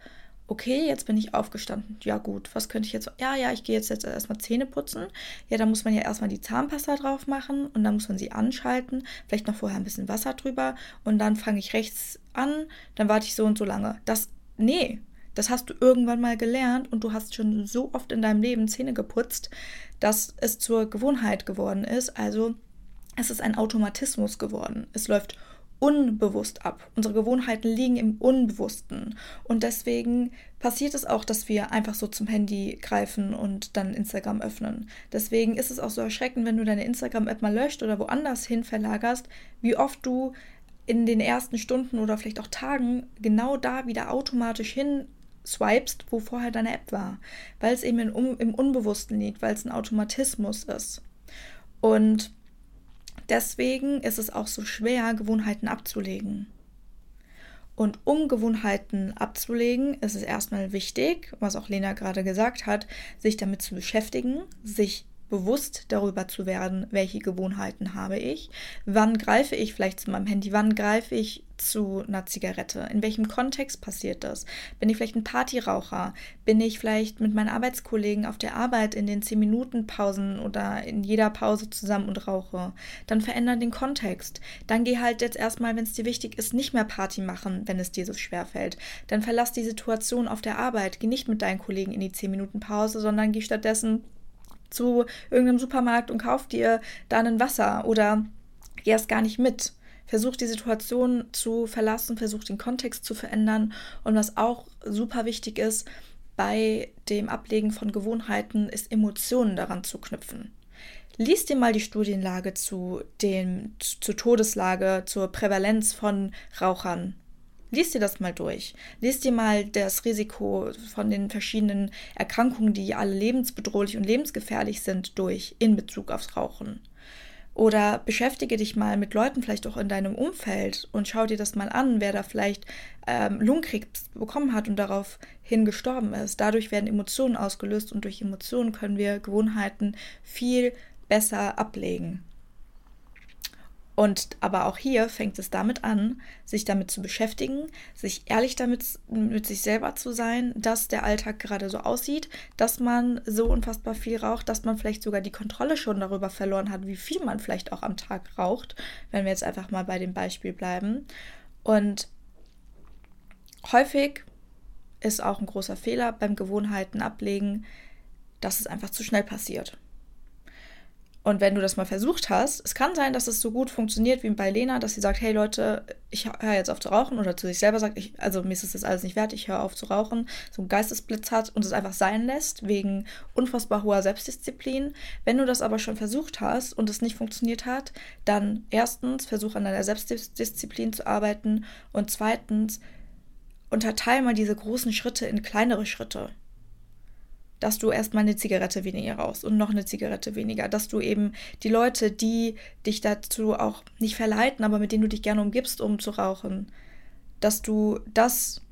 S2: okay, jetzt bin ich aufgestanden. Ja, gut, was könnte ich jetzt? Ja, ja, ich gehe jetzt, jetzt erstmal Zähne putzen. Ja, da muss man ja erstmal die Zahnpasta drauf machen und dann muss man sie anschalten. Vielleicht noch vorher ein bisschen Wasser drüber und dann fange ich rechts an, dann warte ich so und so lange. Das, nee, das hast du irgendwann mal gelernt und du hast schon so oft in deinem Leben Zähne geputzt, dass es zur Gewohnheit geworden ist. Also es ist ein Automatismus geworden. Es läuft unbewusst ab. Unsere Gewohnheiten liegen im Unbewussten. Und deswegen passiert es auch, dass wir einfach so zum Handy greifen und dann Instagram öffnen. Deswegen ist es auch so erschreckend, wenn du deine Instagram-App mal löscht oder woanders hin verlagerst, wie oft du in den ersten Stunden oder vielleicht auch Tagen genau da wieder automatisch hin swipest, wo vorher deine App war. Weil es eben im, Unbewussten liegt, weil es ein Automatismus ist. Und Deswegen ist es auch so schwer, Gewohnheiten abzulegen. Und um Gewohnheiten abzulegen, ist es erstmal wichtig, was auch Lena gerade gesagt hat, sich damit zu beschäftigen, sich bewusst darüber zu werden, welche Gewohnheiten habe ich, wann greife ich vielleicht zu meinem Handy, wann greife ich zu einer Zigarette, in welchem Kontext passiert das, bin ich vielleicht ein Partyraucher, bin ich vielleicht mit meinen Arbeitskollegen auf der Arbeit in den 10 Minuten Pausen oder in jeder Pause zusammen und rauche, dann verändern den Kontext, dann geh halt jetzt erstmal, wenn es dir wichtig ist, nicht mehr Party machen, wenn es dir so schwer fällt, dann verlass die Situation auf der Arbeit, geh nicht mit deinen Kollegen in die 10 Minuten Pause, sondern geh stattdessen zu irgendeinem Supermarkt und kauf dir da ein Wasser oder geh erst gar nicht mit. Versuch die Situation zu verlassen, versuch den Kontext zu verändern. Und was auch super wichtig ist bei dem Ablegen von Gewohnheiten, ist Emotionen daran zu knüpfen. Lies dir mal die Studienlage zu dem, zur Todeslage, zur Prävalenz von Rauchern Lies dir das mal durch. Lies dir mal das Risiko von den verschiedenen Erkrankungen, die alle lebensbedrohlich und lebensgefährlich sind, durch in Bezug aufs Rauchen. Oder beschäftige dich mal mit Leuten vielleicht auch in deinem Umfeld und schau dir das mal an, wer da vielleicht ähm, Lungenkrebs bekommen hat und daraufhin gestorben ist. Dadurch werden Emotionen ausgelöst und durch Emotionen können wir Gewohnheiten viel besser ablegen. Und aber auch hier fängt es damit an, sich damit zu beschäftigen, sich ehrlich damit mit sich selber zu sein, dass der Alltag gerade so aussieht, dass man so unfassbar viel raucht, dass man vielleicht sogar die Kontrolle schon darüber verloren hat, wie viel man vielleicht auch am Tag raucht, wenn wir jetzt einfach mal bei dem Beispiel bleiben. Und häufig ist auch ein großer Fehler beim Gewohnheiten ablegen, dass es einfach zu schnell passiert. Und wenn du das mal versucht hast, es kann sein, dass es so gut funktioniert wie bei Lena, dass sie sagt, hey Leute, ich höre jetzt auf zu rauchen oder zu sich selber sagt, ich, also mir ist das alles nicht wert, ich höre auf zu rauchen, so einen Geistesblitz hat und es einfach sein lässt, wegen unfassbar hoher Selbstdisziplin. Wenn du das aber schon versucht hast und es nicht funktioniert hat, dann erstens versuch an deiner Selbstdisziplin zu arbeiten und zweitens unterteil mal diese großen Schritte in kleinere Schritte dass du erstmal eine Zigarette weniger rauchst und noch eine Zigarette weniger, dass du eben die Leute, die dich dazu auch nicht verleiten, aber mit denen du dich gerne umgibst, um zu rauchen, dass du das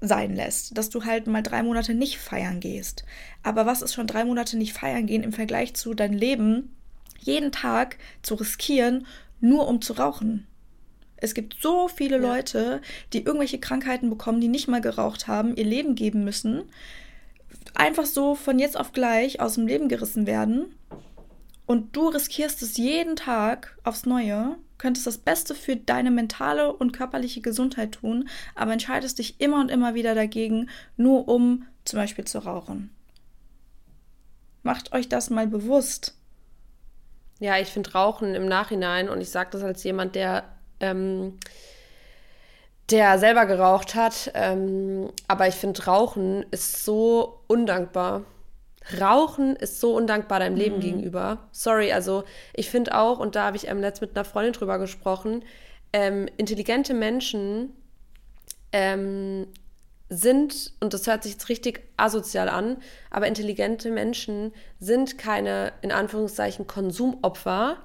S2: sein lässt, dass du halt mal drei Monate nicht feiern gehst. Aber was ist schon drei Monate nicht feiern gehen im Vergleich zu dein Leben jeden Tag zu riskieren, nur um zu rauchen? Es gibt so viele ja. Leute, die irgendwelche Krankheiten bekommen, die nicht mal geraucht haben, ihr Leben geben müssen, einfach so von jetzt auf gleich aus dem Leben gerissen werden und du riskierst es jeden Tag aufs Neue, könntest das Beste für deine mentale und körperliche Gesundheit tun, aber entscheidest dich immer und immer wieder dagegen, nur um zum Beispiel zu rauchen. Macht euch das mal bewusst.
S1: Ja, ich finde Rauchen im Nachhinein, und ich sage das als jemand, der ähm, der selber geraucht hat. Ähm, aber ich finde, Rauchen ist so undankbar. Rauchen ist so undankbar deinem Leben mhm. gegenüber. Sorry, also ich finde auch, und da habe ich ähm, letzt mit einer Freundin drüber gesprochen, ähm, intelligente Menschen ähm, sind, und das hört sich jetzt richtig asozial an, aber intelligente Menschen sind keine, in Anführungszeichen, Konsumopfer,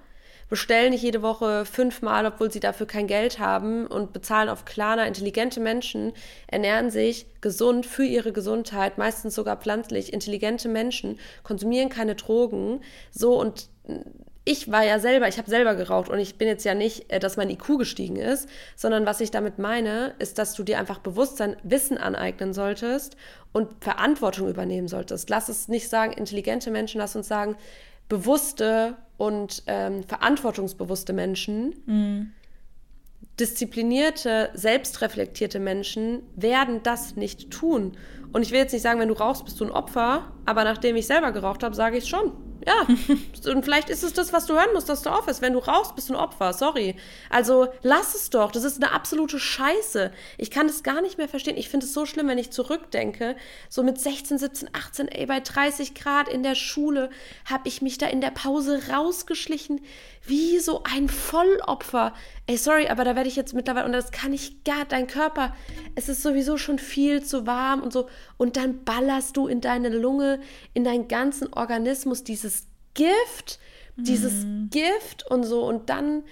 S1: bestellen nicht jede Woche fünfmal, obwohl sie dafür kein Geld haben und bezahlen auf Klarna. Intelligente Menschen ernähren sich gesund für ihre Gesundheit, meistens sogar pflanzlich. Intelligente Menschen konsumieren keine Drogen. So und ich war ja selber, ich habe selber geraucht und ich bin jetzt ja nicht, äh, dass mein IQ gestiegen ist, sondern was ich damit meine, ist, dass du dir einfach Bewusstsein, Wissen aneignen solltest und Verantwortung übernehmen solltest. Lass es nicht sagen, intelligente Menschen, lass uns sagen, bewusste und ähm, verantwortungsbewusste Menschen, mhm. disziplinierte, selbstreflektierte Menschen werden das nicht tun. Und ich will jetzt nicht sagen, wenn du rauchst, bist du ein Opfer, aber nachdem ich selber geraucht habe, sage ich es schon. Ja, und vielleicht ist es das, was du hören musst, dass du aufhörst. Wenn du rauchst, bist du ein Opfer. Sorry. Also lass es doch. Das ist eine absolute Scheiße. Ich kann das gar nicht mehr verstehen. Ich finde es so schlimm, wenn ich zurückdenke. So mit 16, 17, 18, ey, bei 30 Grad in der Schule habe ich mich da in der Pause rausgeschlichen. Wie so ein Vollopfer. Ey, sorry, aber da werde ich jetzt mittlerweile, und das kann ich gar, dein Körper, es ist sowieso schon viel zu warm und so. Und dann ballerst du in deine Lunge, in deinen ganzen Organismus dieses Gift, dieses mhm. Gift und so. Und dann,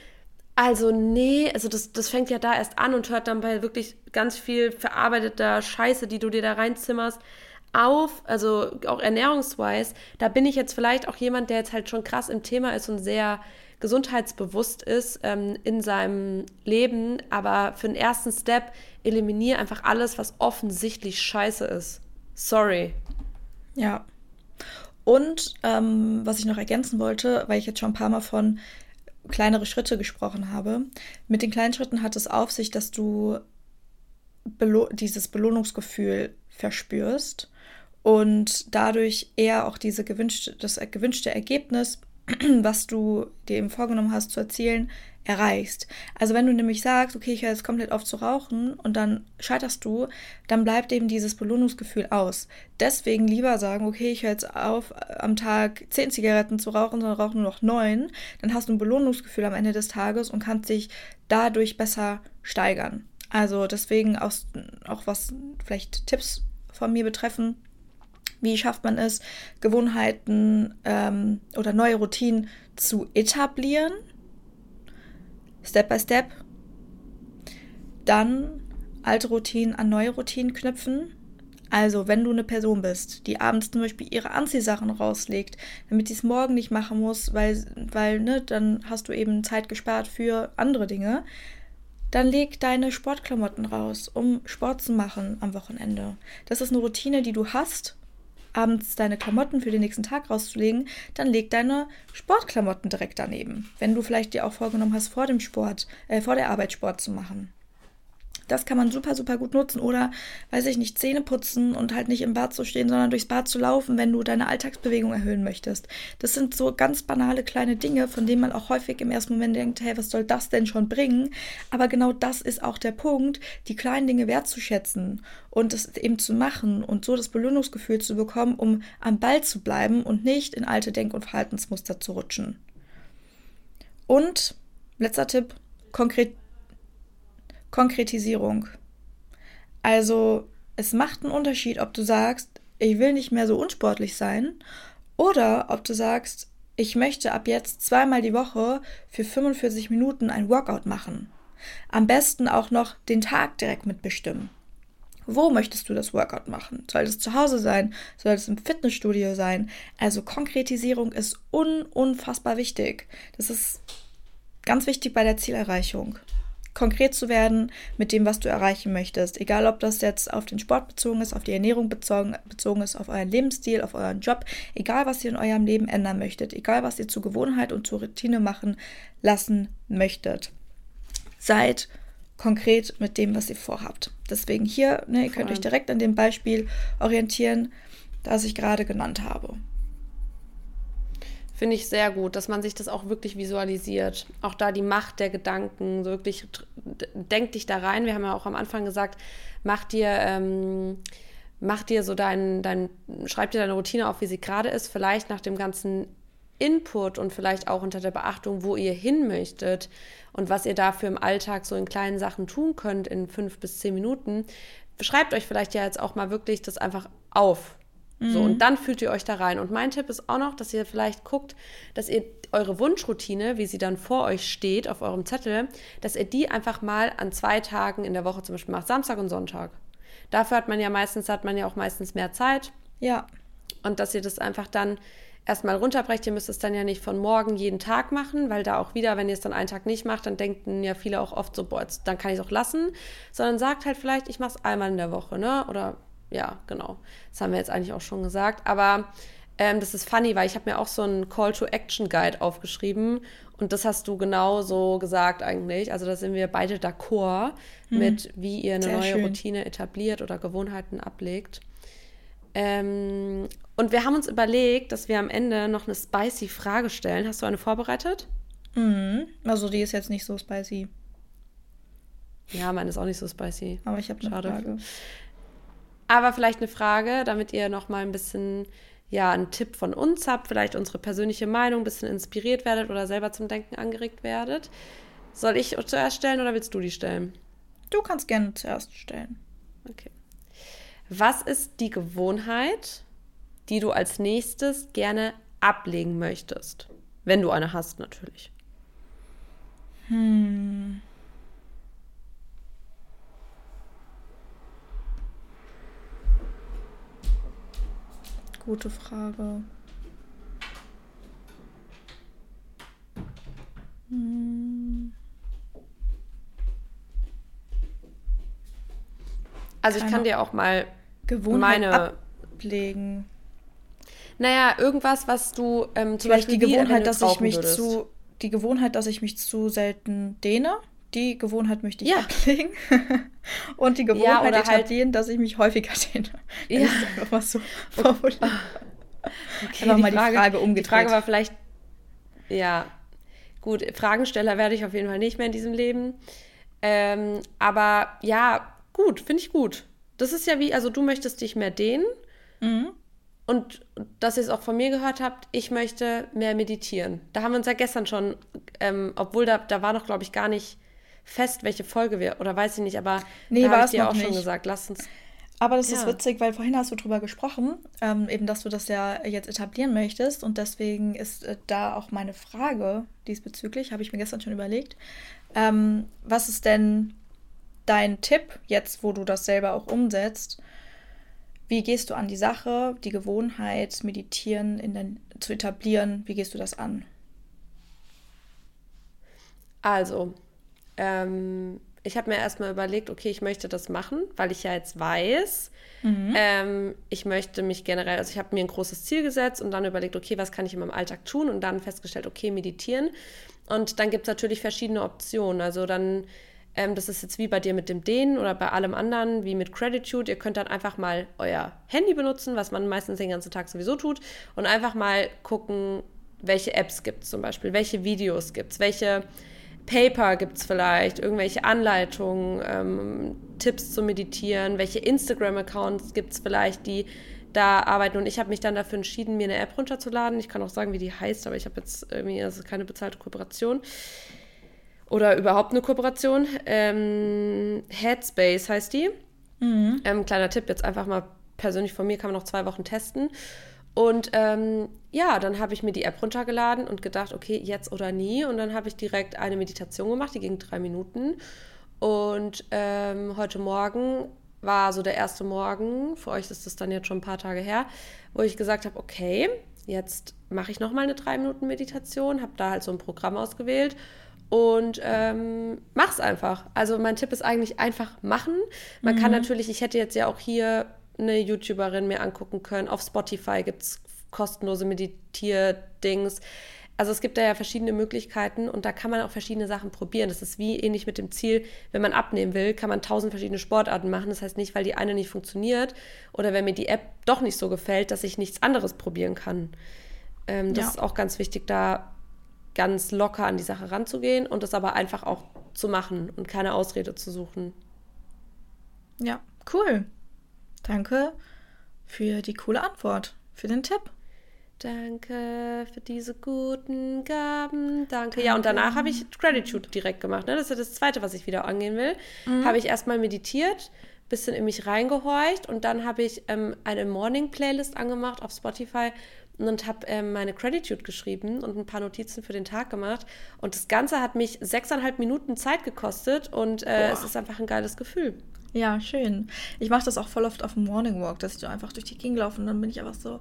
S1: also nee, also das, das fängt ja da erst an und hört dann bei wirklich ganz viel verarbeiteter Scheiße, die du dir da reinzimmerst, auf, also auch ernährungsweise, da bin ich jetzt vielleicht auch jemand, der jetzt halt schon krass im Thema ist und sehr gesundheitsbewusst ist ähm, in seinem Leben, aber für den ersten Step eliminiere einfach alles, was offensichtlich scheiße ist. Sorry.
S2: Ja. Und ähm, was ich noch ergänzen wollte, weil ich jetzt schon ein paar Mal von kleinere Schritte gesprochen habe, mit den kleinen Schritten hat es auf sich, dass du Belo dieses Belohnungsgefühl verspürst und dadurch eher auch diese gewünschte, das gewünschte Ergebnis, was du dir eben vorgenommen hast zu erzielen, erreichst. Also wenn du nämlich sagst, okay, ich höre jetzt komplett auf zu rauchen und dann scheiterst du, dann bleibt eben dieses Belohnungsgefühl aus. Deswegen lieber sagen, okay, ich höre jetzt auf, am Tag zehn Zigaretten zu rauchen, sondern rauche nur noch neun. Dann hast du ein Belohnungsgefühl am Ende des Tages und kannst dich dadurch besser steigern. Also deswegen auch, auch was vielleicht Tipps von mir betreffen, Wie schafft man es, Gewohnheiten ähm, oder neue Routinen zu etablieren? Step by Step. Dann alte Routinen an neue Routinen knüpfen. Also, wenn du eine Person bist, die abends zum Beispiel ihre Anziehsachen rauslegt, damit sie es morgen nicht machen muss, weil, weil ne, dann hast du eben Zeit gespart für andere Dinge, dann leg deine Sportklamotten raus, um Sport zu machen am Wochenende. Das ist eine Routine, die du hast, abends deine Klamotten für den nächsten Tag rauszulegen, dann leg deine Sportklamotten direkt daneben. Wenn du vielleicht dir auch vorgenommen hast, vor dem Sport, äh, vor der Arbeit Sport zu machen. Das kann man super, super gut nutzen. Oder, weiß ich nicht, Zähne putzen und halt nicht im Bad zu stehen, sondern durchs Bad zu laufen, wenn du deine Alltagsbewegung erhöhen möchtest. Das sind so ganz banale kleine Dinge, von denen man auch häufig im ersten Moment denkt, hey, was soll das denn schon bringen? Aber genau das ist auch der Punkt, die kleinen Dinge wertzuschätzen und es eben zu machen und so das Belohnungsgefühl zu bekommen, um am Ball zu bleiben und nicht in alte Denk- und Verhaltensmuster zu rutschen. Und letzter Tipp, konkret Konkretisierung. Also es macht einen Unterschied, ob du sagst, ich will nicht mehr so unsportlich sein oder ob du sagst, ich möchte ab jetzt zweimal die Woche für 45 Minuten ein Workout machen. Am besten auch noch den Tag direkt mitbestimmen. Wo möchtest du das Workout machen? Soll es zu Hause sein? Soll es im Fitnessstudio sein? Also Konkretisierung ist un unfassbar wichtig. Das ist ganz wichtig bei der Zielerreichung konkret zu werden mit dem, was du erreichen möchtest. Egal, ob das jetzt auf den Sport bezogen ist, auf die Ernährung bezogen, bezogen ist, auf euren Lebensstil, auf euren Job, egal, was ihr in eurem Leben ändern möchtet, egal, was ihr zur Gewohnheit und zur Routine machen lassen möchtet. Seid konkret mit dem, was ihr vorhabt. Deswegen hier, ne, ihr könnt euch direkt an dem Beispiel orientieren, das ich gerade genannt habe.
S1: Finde ich sehr gut, dass man sich das auch wirklich visualisiert. Auch da die Macht der Gedanken, so wirklich, denk dich da rein. Wir haben ja auch am Anfang gesagt, mach dir, ähm, mach dir so dein, dein, schreib dir deine Routine auf, wie sie gerade ist. Vielleicht nach dem ganzen Input und vielleicht auch unter der Beachtung, wo ihr hin möchtet und was ihr dafür im Alltag so in kleinen Sachen tun könnt in fünf bis zehn Minuten. Schreibt euch vielleicht ja jetzt auch mal wirklich das einfach auf so, und mhm. dann fühlt ihr euch da rein. Und mein Tipp ist auch noch, dass ihr vielleicht guckt, dass ihr eure Wunschroutine, wie sie dann vor euch steht auf eurem Zettel, dass ihr die einfach mal an zwei Tagen in der Woche zum Beispiel macht, Samstag und Sonntag. Dafür hat man ja meistens, hat man ja auch meistens mehr Zeit.
S2: Ja.
S1: Und dass ihr das einfach dann erstmal runterbrecht. Ihr müsst es dann ja nicht von morgen jeden Tag machen, weil da auch wieder, wenn ihr es dann einen Tag nicht macht, dann denken ja viele auch oft so, boah, jetzt, dann kann ich es auch lassen. Sondern sagt halt vielleicht, ich mache es einmal in der Woche, ne? Oder ja, genau. Das haben wir jetzt eigentlich auch schon gesagt. Aber ähm, das ist funny, weil ich habe mir auch so einen Call-to-Action-Guide aufgeschrieben und das hast du genau so gesagt eigentlich. Also da sind wir beide d'accord mhm. mit, wie ihr eine Sehr neue schön. Routine etabliert oder Gewohnheiten ablegt. Ähm, und wir haben uns überlegt, dass wir am Ende noch eine spicy Frage stellen. Hast du eine vorbereitet?
S2: Mhm. Also die ist jetzt nicht so spicy.
S1: Ja, meine ist auch nicht so spicy.
S2: Aber ich habe eine Schade. Frage.
S1: Aber vielleicht eine Frage, damit ihr noch mal ein bisschen ja, einen Tipp von uns habt, vielleicht unsere persönliche Meinung, ein bisschen inspiriert werdet oder selber zum Denken angeregt werdet. Soll ich zuerst stellen oder willst du die stellen?
S2: Du kannst gerne zuerst stellen.
S1: Okay. Was ist die Gewohnheit, die du als nächstes gerne ablegen möchtest? Wenn du eine hast, natürlich.
S2: Hm. Gute Frage. Hm.
S1: Also ich kann dir auch mal Gewohnheit meine
S2: ablegen.
S1: Naja, irgendwas, was du ähm,
S2: zum Vielleicht Beispiel die Gewohnheit, dass ich mich würdest. zu die Gewohnheit, dass ich mich zu selten dehne. Die Gewohnheit möchte ich ja. ablegen. Und die Gewohnheit ja, halt etablieren, halt dass ich mich häufiger dehne. Ja. Das ist einfach was so
S1: formuliert. Okay, einfach mal die Frage, Frage umgedreht. Die Frage war vielleicht, ja, gut, Fragensteller werde ich auf jeden Fall nicht mehr in diesem Leben. Ähm, aber ja, gut, finde ich gut. Das ist ja wie, also du möchtest dich mehr dehnen. Mhm. Und dass ihr es auch von mir gehört habt, ich möchte mehr meditieren. Da haben wir uns ja gestern schon, ähm, obwohl da, da war noch, glaube ich, gar nicht fest, welche Folge wir, oder weiß ich nicht, aber
S2: nee,
S1: da habe ich dir auch nicht. schon gesagt, lass uns.
S2: Aber das ja. ist witzig, weil vorhin hast du drüber gesprochen, ähm, eben, dass du das ja jetzt etablieren möchtest. Und deswegen ist äh, da auch meine Frage diesbezüglich, habe ich mir gestern schon überlegt. Ähm, was ist denn dein Tipp jetzt, wo du das selber auch umsetzt? Wie gehst du an die Sache, die Gewohnheit, Meditieren in den, zu etablieren? Wie gehst du das an?
S1: Also, ähm, ich habe mir erstmal überlegt, okay, ich möchte das machen, weil ich ja jetzt weiß, mhm. ähm, ich möchte mich generell, also ich habe mir ein großes Ziel gesetzt und dann überlegt, okay, was kann ich in meinem Alltag tun und dann festgestellt, okay, meditieren. Und dann gibt es natürlich verschiedene Optionen. Also dann, ähm, das ist jetzt wie bei dir mit dem Dehnen oder bei allem anderen, wie mit Gratitude. Ihr könnt dann einfach mal euer Handy benutzen, was man meistens den ganzen Tag sowieso tut, und einfach mal gucken, welche Apps gibt es zum Beispiel, welche Videos gibt es, welche Paper gibt es vielleicht, irgendwelche Anleitungen, ähm, Tipps zum Meditieren, welche Instagram-Accounts gibt es vielleicht, die da arbeiten. Und ich habe mich dann dafür entschieden, mir eine App runterzuladen. Ich kann auch sagen, wie die heißt, aber ich habe jetzt irgendwie, also keine bezahlte Kooperation. Oder überhaupt eine Kooperation. Ähm, Headspace heißt die. Mhm. Ähm, kleiner Tipp, jetzt einfach mal persönlich von mir, kann man noch zwei Wochen testen. Und ähm, ja, dann habe ich mir die App runtergeladen und gedacht, okay, jetzt oder nie. Und dann habe ich direkt eine Meditation gemacht, die ging drei Minuten. Und ähm, heute Morgen war so der erste Morgen, für euch ist das dann jetzt schon ein paar Tage her, wo ich gesagt habe, okay, jetzt mache ich nochmal eine drei Minuten Meditation, habe da halt so ein Programm ausgewählt und ähm, mach's einfach. Also mein Tipp ist eigentlich einfach machen. Man mhm. kann natürlich, ich hätte jetzt ja auch hier eine YouTuberin mir angucken können. Auf Spotify gibt es kostenlose Meditierdings. Also es gibt da ja verschiedene Möglichkeiten und da kann man auch verschiedene Sachen probieren. Das ist wie ähnlich mit dem Ziel, wenn man abnehmen will, kann man tausend verschiedene Sportarten machen. Das heißt nicht, weil die eine nicht funktioniert oder wenn mir die App doch nicht so gefällt, dass ich nichts anderes probieren kann. Ähm, das ja. ist auch ganz wichtig, da ganz locker an die Sache ranzugehen und das aber einfach auch zu machen und keine Ausrede zu suchen.
S2: Ja, cool. Danke für die coole Antwort, für den Tipp.
S1: Danke für diese guten Gaben. Danke. Ja, und danach habe ich Gratitude direkt gemacht. Ne? Das ist das Zweite, was ich wieder angehen will. Mhm. Habe ich erstmal meditiert, bisschen in mich reingehorcht und dann habe ich ähm, eine Morning-Playlist angemacht auf Spotify und habe ähm, meine Gratitude geschrieben und ein paar Notizen für den Tag gemacht. Und das Ganze hat mich sechseinhalb Minuten Zeit gekostet und äh, es ist einfach ein geiles Gefühl.
S2: Ja, schön. Ich mache das auch voll oft auf dem Morning Walk, dass ich so einfach durch die Gegend laufe und dann bin ich einfach so,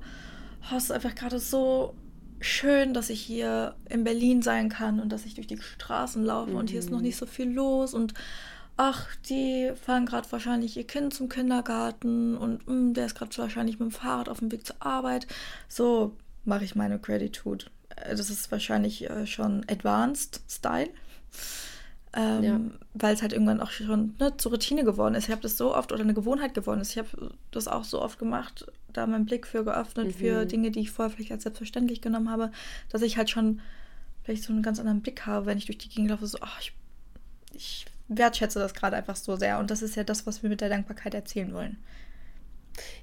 S2: oh, es ist einfach gerade so schön, dass ich hier in Berlin sein kann und dass ich durch die Straßen laufe mhm. und hier ist noch mhm. nicht so viel los und ach, die fahren gerade wahrscheinlich ihr Kind zum Kindergarten und mh, mm, der ist gerade wahrscheinlich mit dem Fahrrad auf dem Weg zur Arbeit. So mache ich meine Gratitude. Äh, das ist wahrscheinlich äh, schon Advanced Style. Ähm, ja. Weil es halt irgendwann auch schon ne, zur Routine geworden ist. Ich habe das so oft oder eine Gewohnheit geworden ist. Ich habe das auch so oft gemacht, da meinen Blick für geöffnet, mhm. für Dinge, die ich vorher vielleicht als selbstverständlich genommen habe, dass ich halt schon vielleicht so einen ganz anderen Blick habe, wenn ich durch die Gegend laufe, so, ach, ich, ich wertschätze das gerade einfach so sehr. Und das ist ja das, was wir mit der Dankbarkeit erzählen wollen.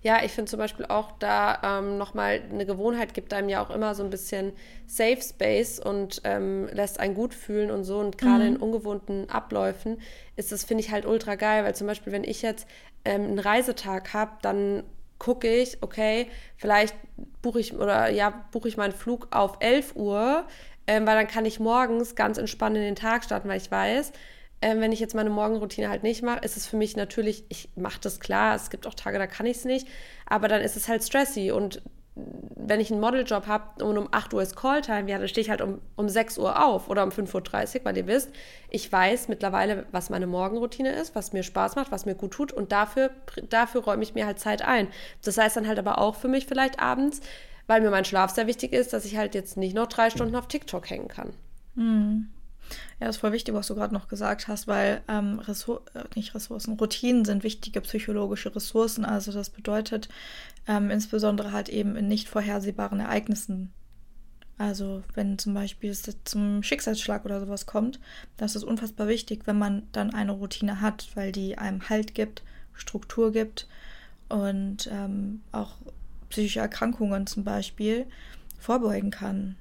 S1: Ja, ich finde zum Beispiel auch da ähm, nochmal eine Gewohnheit gibt einem ja auch immer so ein bisschen Safe Space und ähm, lässt einen gut fühlen und so. Und gerade mhm. in ungewohnten Abläufen ist das, finde ich, halt ultra geil, weil zum Beispiel, wenn ich jetzt ähm, einen Reisetag habe, dann gucke ich, okay, vielleicht buche ich oder ja, buche ich meinen Flug auf 11 Uhr, ähm, weil dann kann ich morgens ganz entspannt in den Tag starten, weil ich weiß, ähm, wenn ich jetzt meine Morgenroutine halt nicht mache, ist es für mich natürlich, ich mache das klar, es gibt auch Tage, da kann ich es nicht, aber dann ist es halt stressy und wenn ich einen Modeljob habe und um 8 Uhr ist Calltime, ja, dann stehe ich halt um, um 6 Uhr auf oder um 5.30 Uhr, weil ihr wisst, ich weiß mittlerweile, was meine Morgenroutine ist, was mir Spaß macht, was mir gut tut und dafür, dafür räume ich mir halt Zeit ein. Das heißt dann halt aber auch für mich vielleicht abends, weil mir mein Schlaf sehr wichtig ist, dass ich halt jetzt nicht noch drei Stunden auf TikTok hängen kann.
S2: Mhm. Ja, das ist voll wichtig, was du gerade noch gesagt hast, weil ähm, Ressour äh, nicht Ressourcen, Routinen sind wichtige psychologische Ressourcen. Also das bedeutet ähm, insbesondere halt eben in nicht vorhersehbaren Ereignissen. Also wenn zum Beispiel es zum Schicksalsschlag oder sowas kommt, dann ist unfassbar wichtig, wenn man dann eine Routine hat, weil die einem Halt gibt, Struktur gibt und ähm, auch psychische Erkrankungen zum Beispiel vorbeugen kann.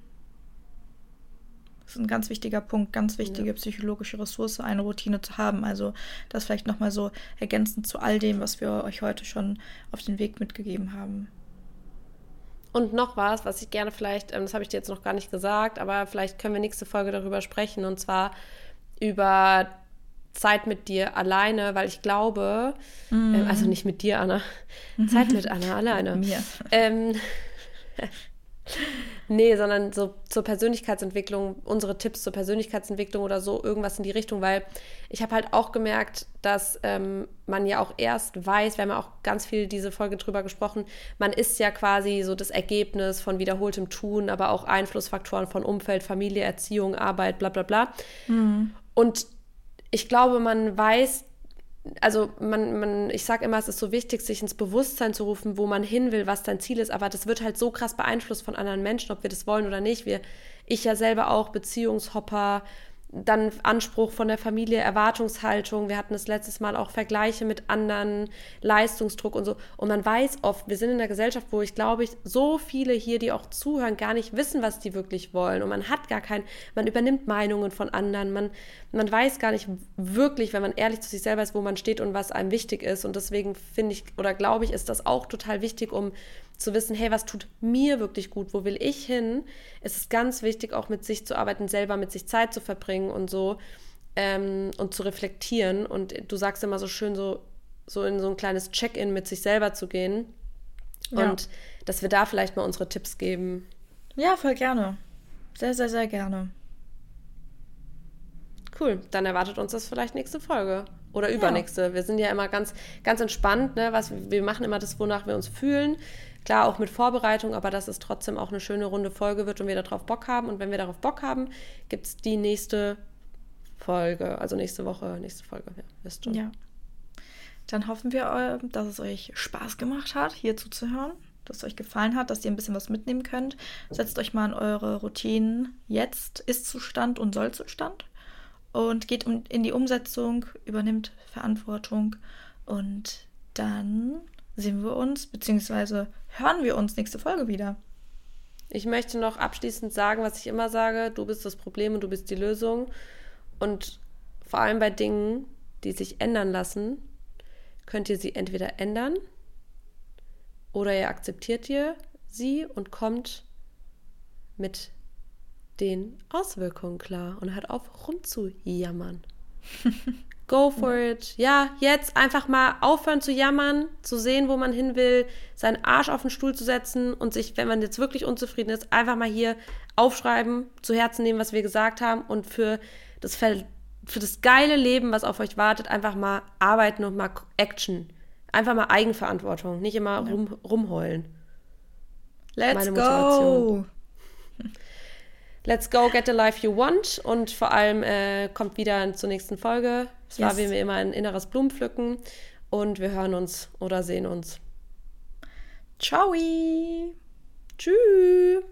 S2: Das ist ein ganz wichtiger Punkt, ganz wichtige
S1: Ja.
S2: psychologische Ressource, eine Routine zu haben. Also das vielleicht nochmal so ergänzend zu all dem, was wir euch heute schon auf den Weg mitgegeben haben.
S1: Und noch was, was ich gerne vielleicht, ähm, das habe ich dir jetzt noch gar nicht gesagt, aber vielleicht können wir nächste Folge darüber sprechen und zwar über Zeit mit dir alleine, weil ich glaube, ähm, also nicht mit dir, Anna, Zeit mit Anna alleine.
S2: Mit mir.
S1: Ähm, nee, sondern so zur Persönlichkeitsentwicklung, unsere Tipps zur Persönlichkeitsentwicklung oder so, irgendwas in die Richtung, weil ich habe halt auch gemerkt, dass ähm, man ja auch erst weiß, wir haben ja auch ganz viel diese Folge drüber gesprochen, man ist ja quasi so das Ergebnis von wiederholtem Tun, aber auch Einflussfaktoren von Umfeld, Familie, Erziehung, Arbeit, bla bla bla. Und ich glaube, man weiß, also man, man, ich sage immer, es ist so wichtig, sich ins Bewusstsein zu rufen, wo man hin will, was dein Ziel ist, aber das wird halt so krass beeinflusst von anderen Menschen, ob wir das wollen oder nicht. Wir, ich ja selber auch, Beziehungshopper, dann Anspruch von der Familie, Erwartungshaltung. Wir hatten das letztes Mal auch Vergleiche mit anderen, Leistungsdruck und so. Und man weiß oft, wir sind in einer Gesellschaft, wo ich glaube, ich, so viele hier, die auch zuhören, gar nicht wissen, was die wirklich wollen. Und man hat gar kein, man übernimmt Meinungen von anderen. Man, man weiß gar nicht wirklich, wenn man ehrlich zu sich selber ist, wo man steht und was einem wichtig ist. Und deswegen finde ich oder glaube ich, ist das auch total wichtig, um zu wissen, hey, was tut mir wirklich gut, wo will ich hin? Es ist ganz wichtig, auch mit sich zu arbeiten, selber mit sich Zeit zu verbringen und so ähm, und zu reflektieren. Und du sagst immer so schön, so, so in so ein kleines Check-in mit sich selber zu gehen.
S2: Ja.
S1: Und dass wir da vielleicht mal unsere Tipps geben.
S2: Ja, voll gerne. Sehr, sehr, sehr gerne.
S1: Cool, dann erwartet uns das vielleicht nächste Folge oder übernächste. Wir sind ja immer ganz, ganz entspannt, ne? Was, wir machen immer das, wonach wir uns fühlen. Klar, auch mit Vorbereitung, aber dass es trotzdem auch eine schöne runde Folge wird und wir darauf Bock haben. Und wenn wir darauf Bock haben, gibt es die nächste Folge, also nächste Woche, nächste Folge. Ja, wisst schon.
S2: Ja. Dann hoffen wir, äh, dass es euch Spaß gemacht hat, hier zuzuhören, dass es euch gefallen hat, dass ihr ein bisschen was mitnehmen könnt. Setzt euch mal in eure Routinen jetzt Ist-Zustand und Soll-Zustand und geht in die Umsetzung, übernimmt Verantwortung und dann sehen wir uns, beziehungsweise hören wir uns nächste Folge wieder.
S1: Ich möchte noch abschließend sagen, was ich immer sage, du bist das Problem und du bist die Lösung. Und vor allem bei Dingen, die sich ändern lassen, könnt ihr sie entweder ändern oder ihr akzeptiert ihr sie und kommt mit den Auswirkungen klar und hört auf rumzujammern. Go for it. Ja, jetzt einfach mal aufhören zu jammern, zu sehen, wo man hin will, seinen Arsch auf den Stuhl zu setzen und sich, wenn man jetzt wirklich unzufrieden ist, einfach mal hier aufschreiben, zu Herzen nehmen, was wir gesagt haben und für das, für das geile Leben, was auf euch wartet, einfach mal arbeiten und mal Action. Einfach mal Eigenverantwortung, nicht immer rum, rumheulen.
S2: Let's
S1: Meine
S2: go!
S1: Let's go, get the life you want und vor allem äh, kommt wieder zur nächsten Folge. Es war
S2: Yes.
S1: wie mir immer ein inneres Blumenpflücken und wir hören uns oder sehen uns.
S2: Ciao!
S1: Tschüss!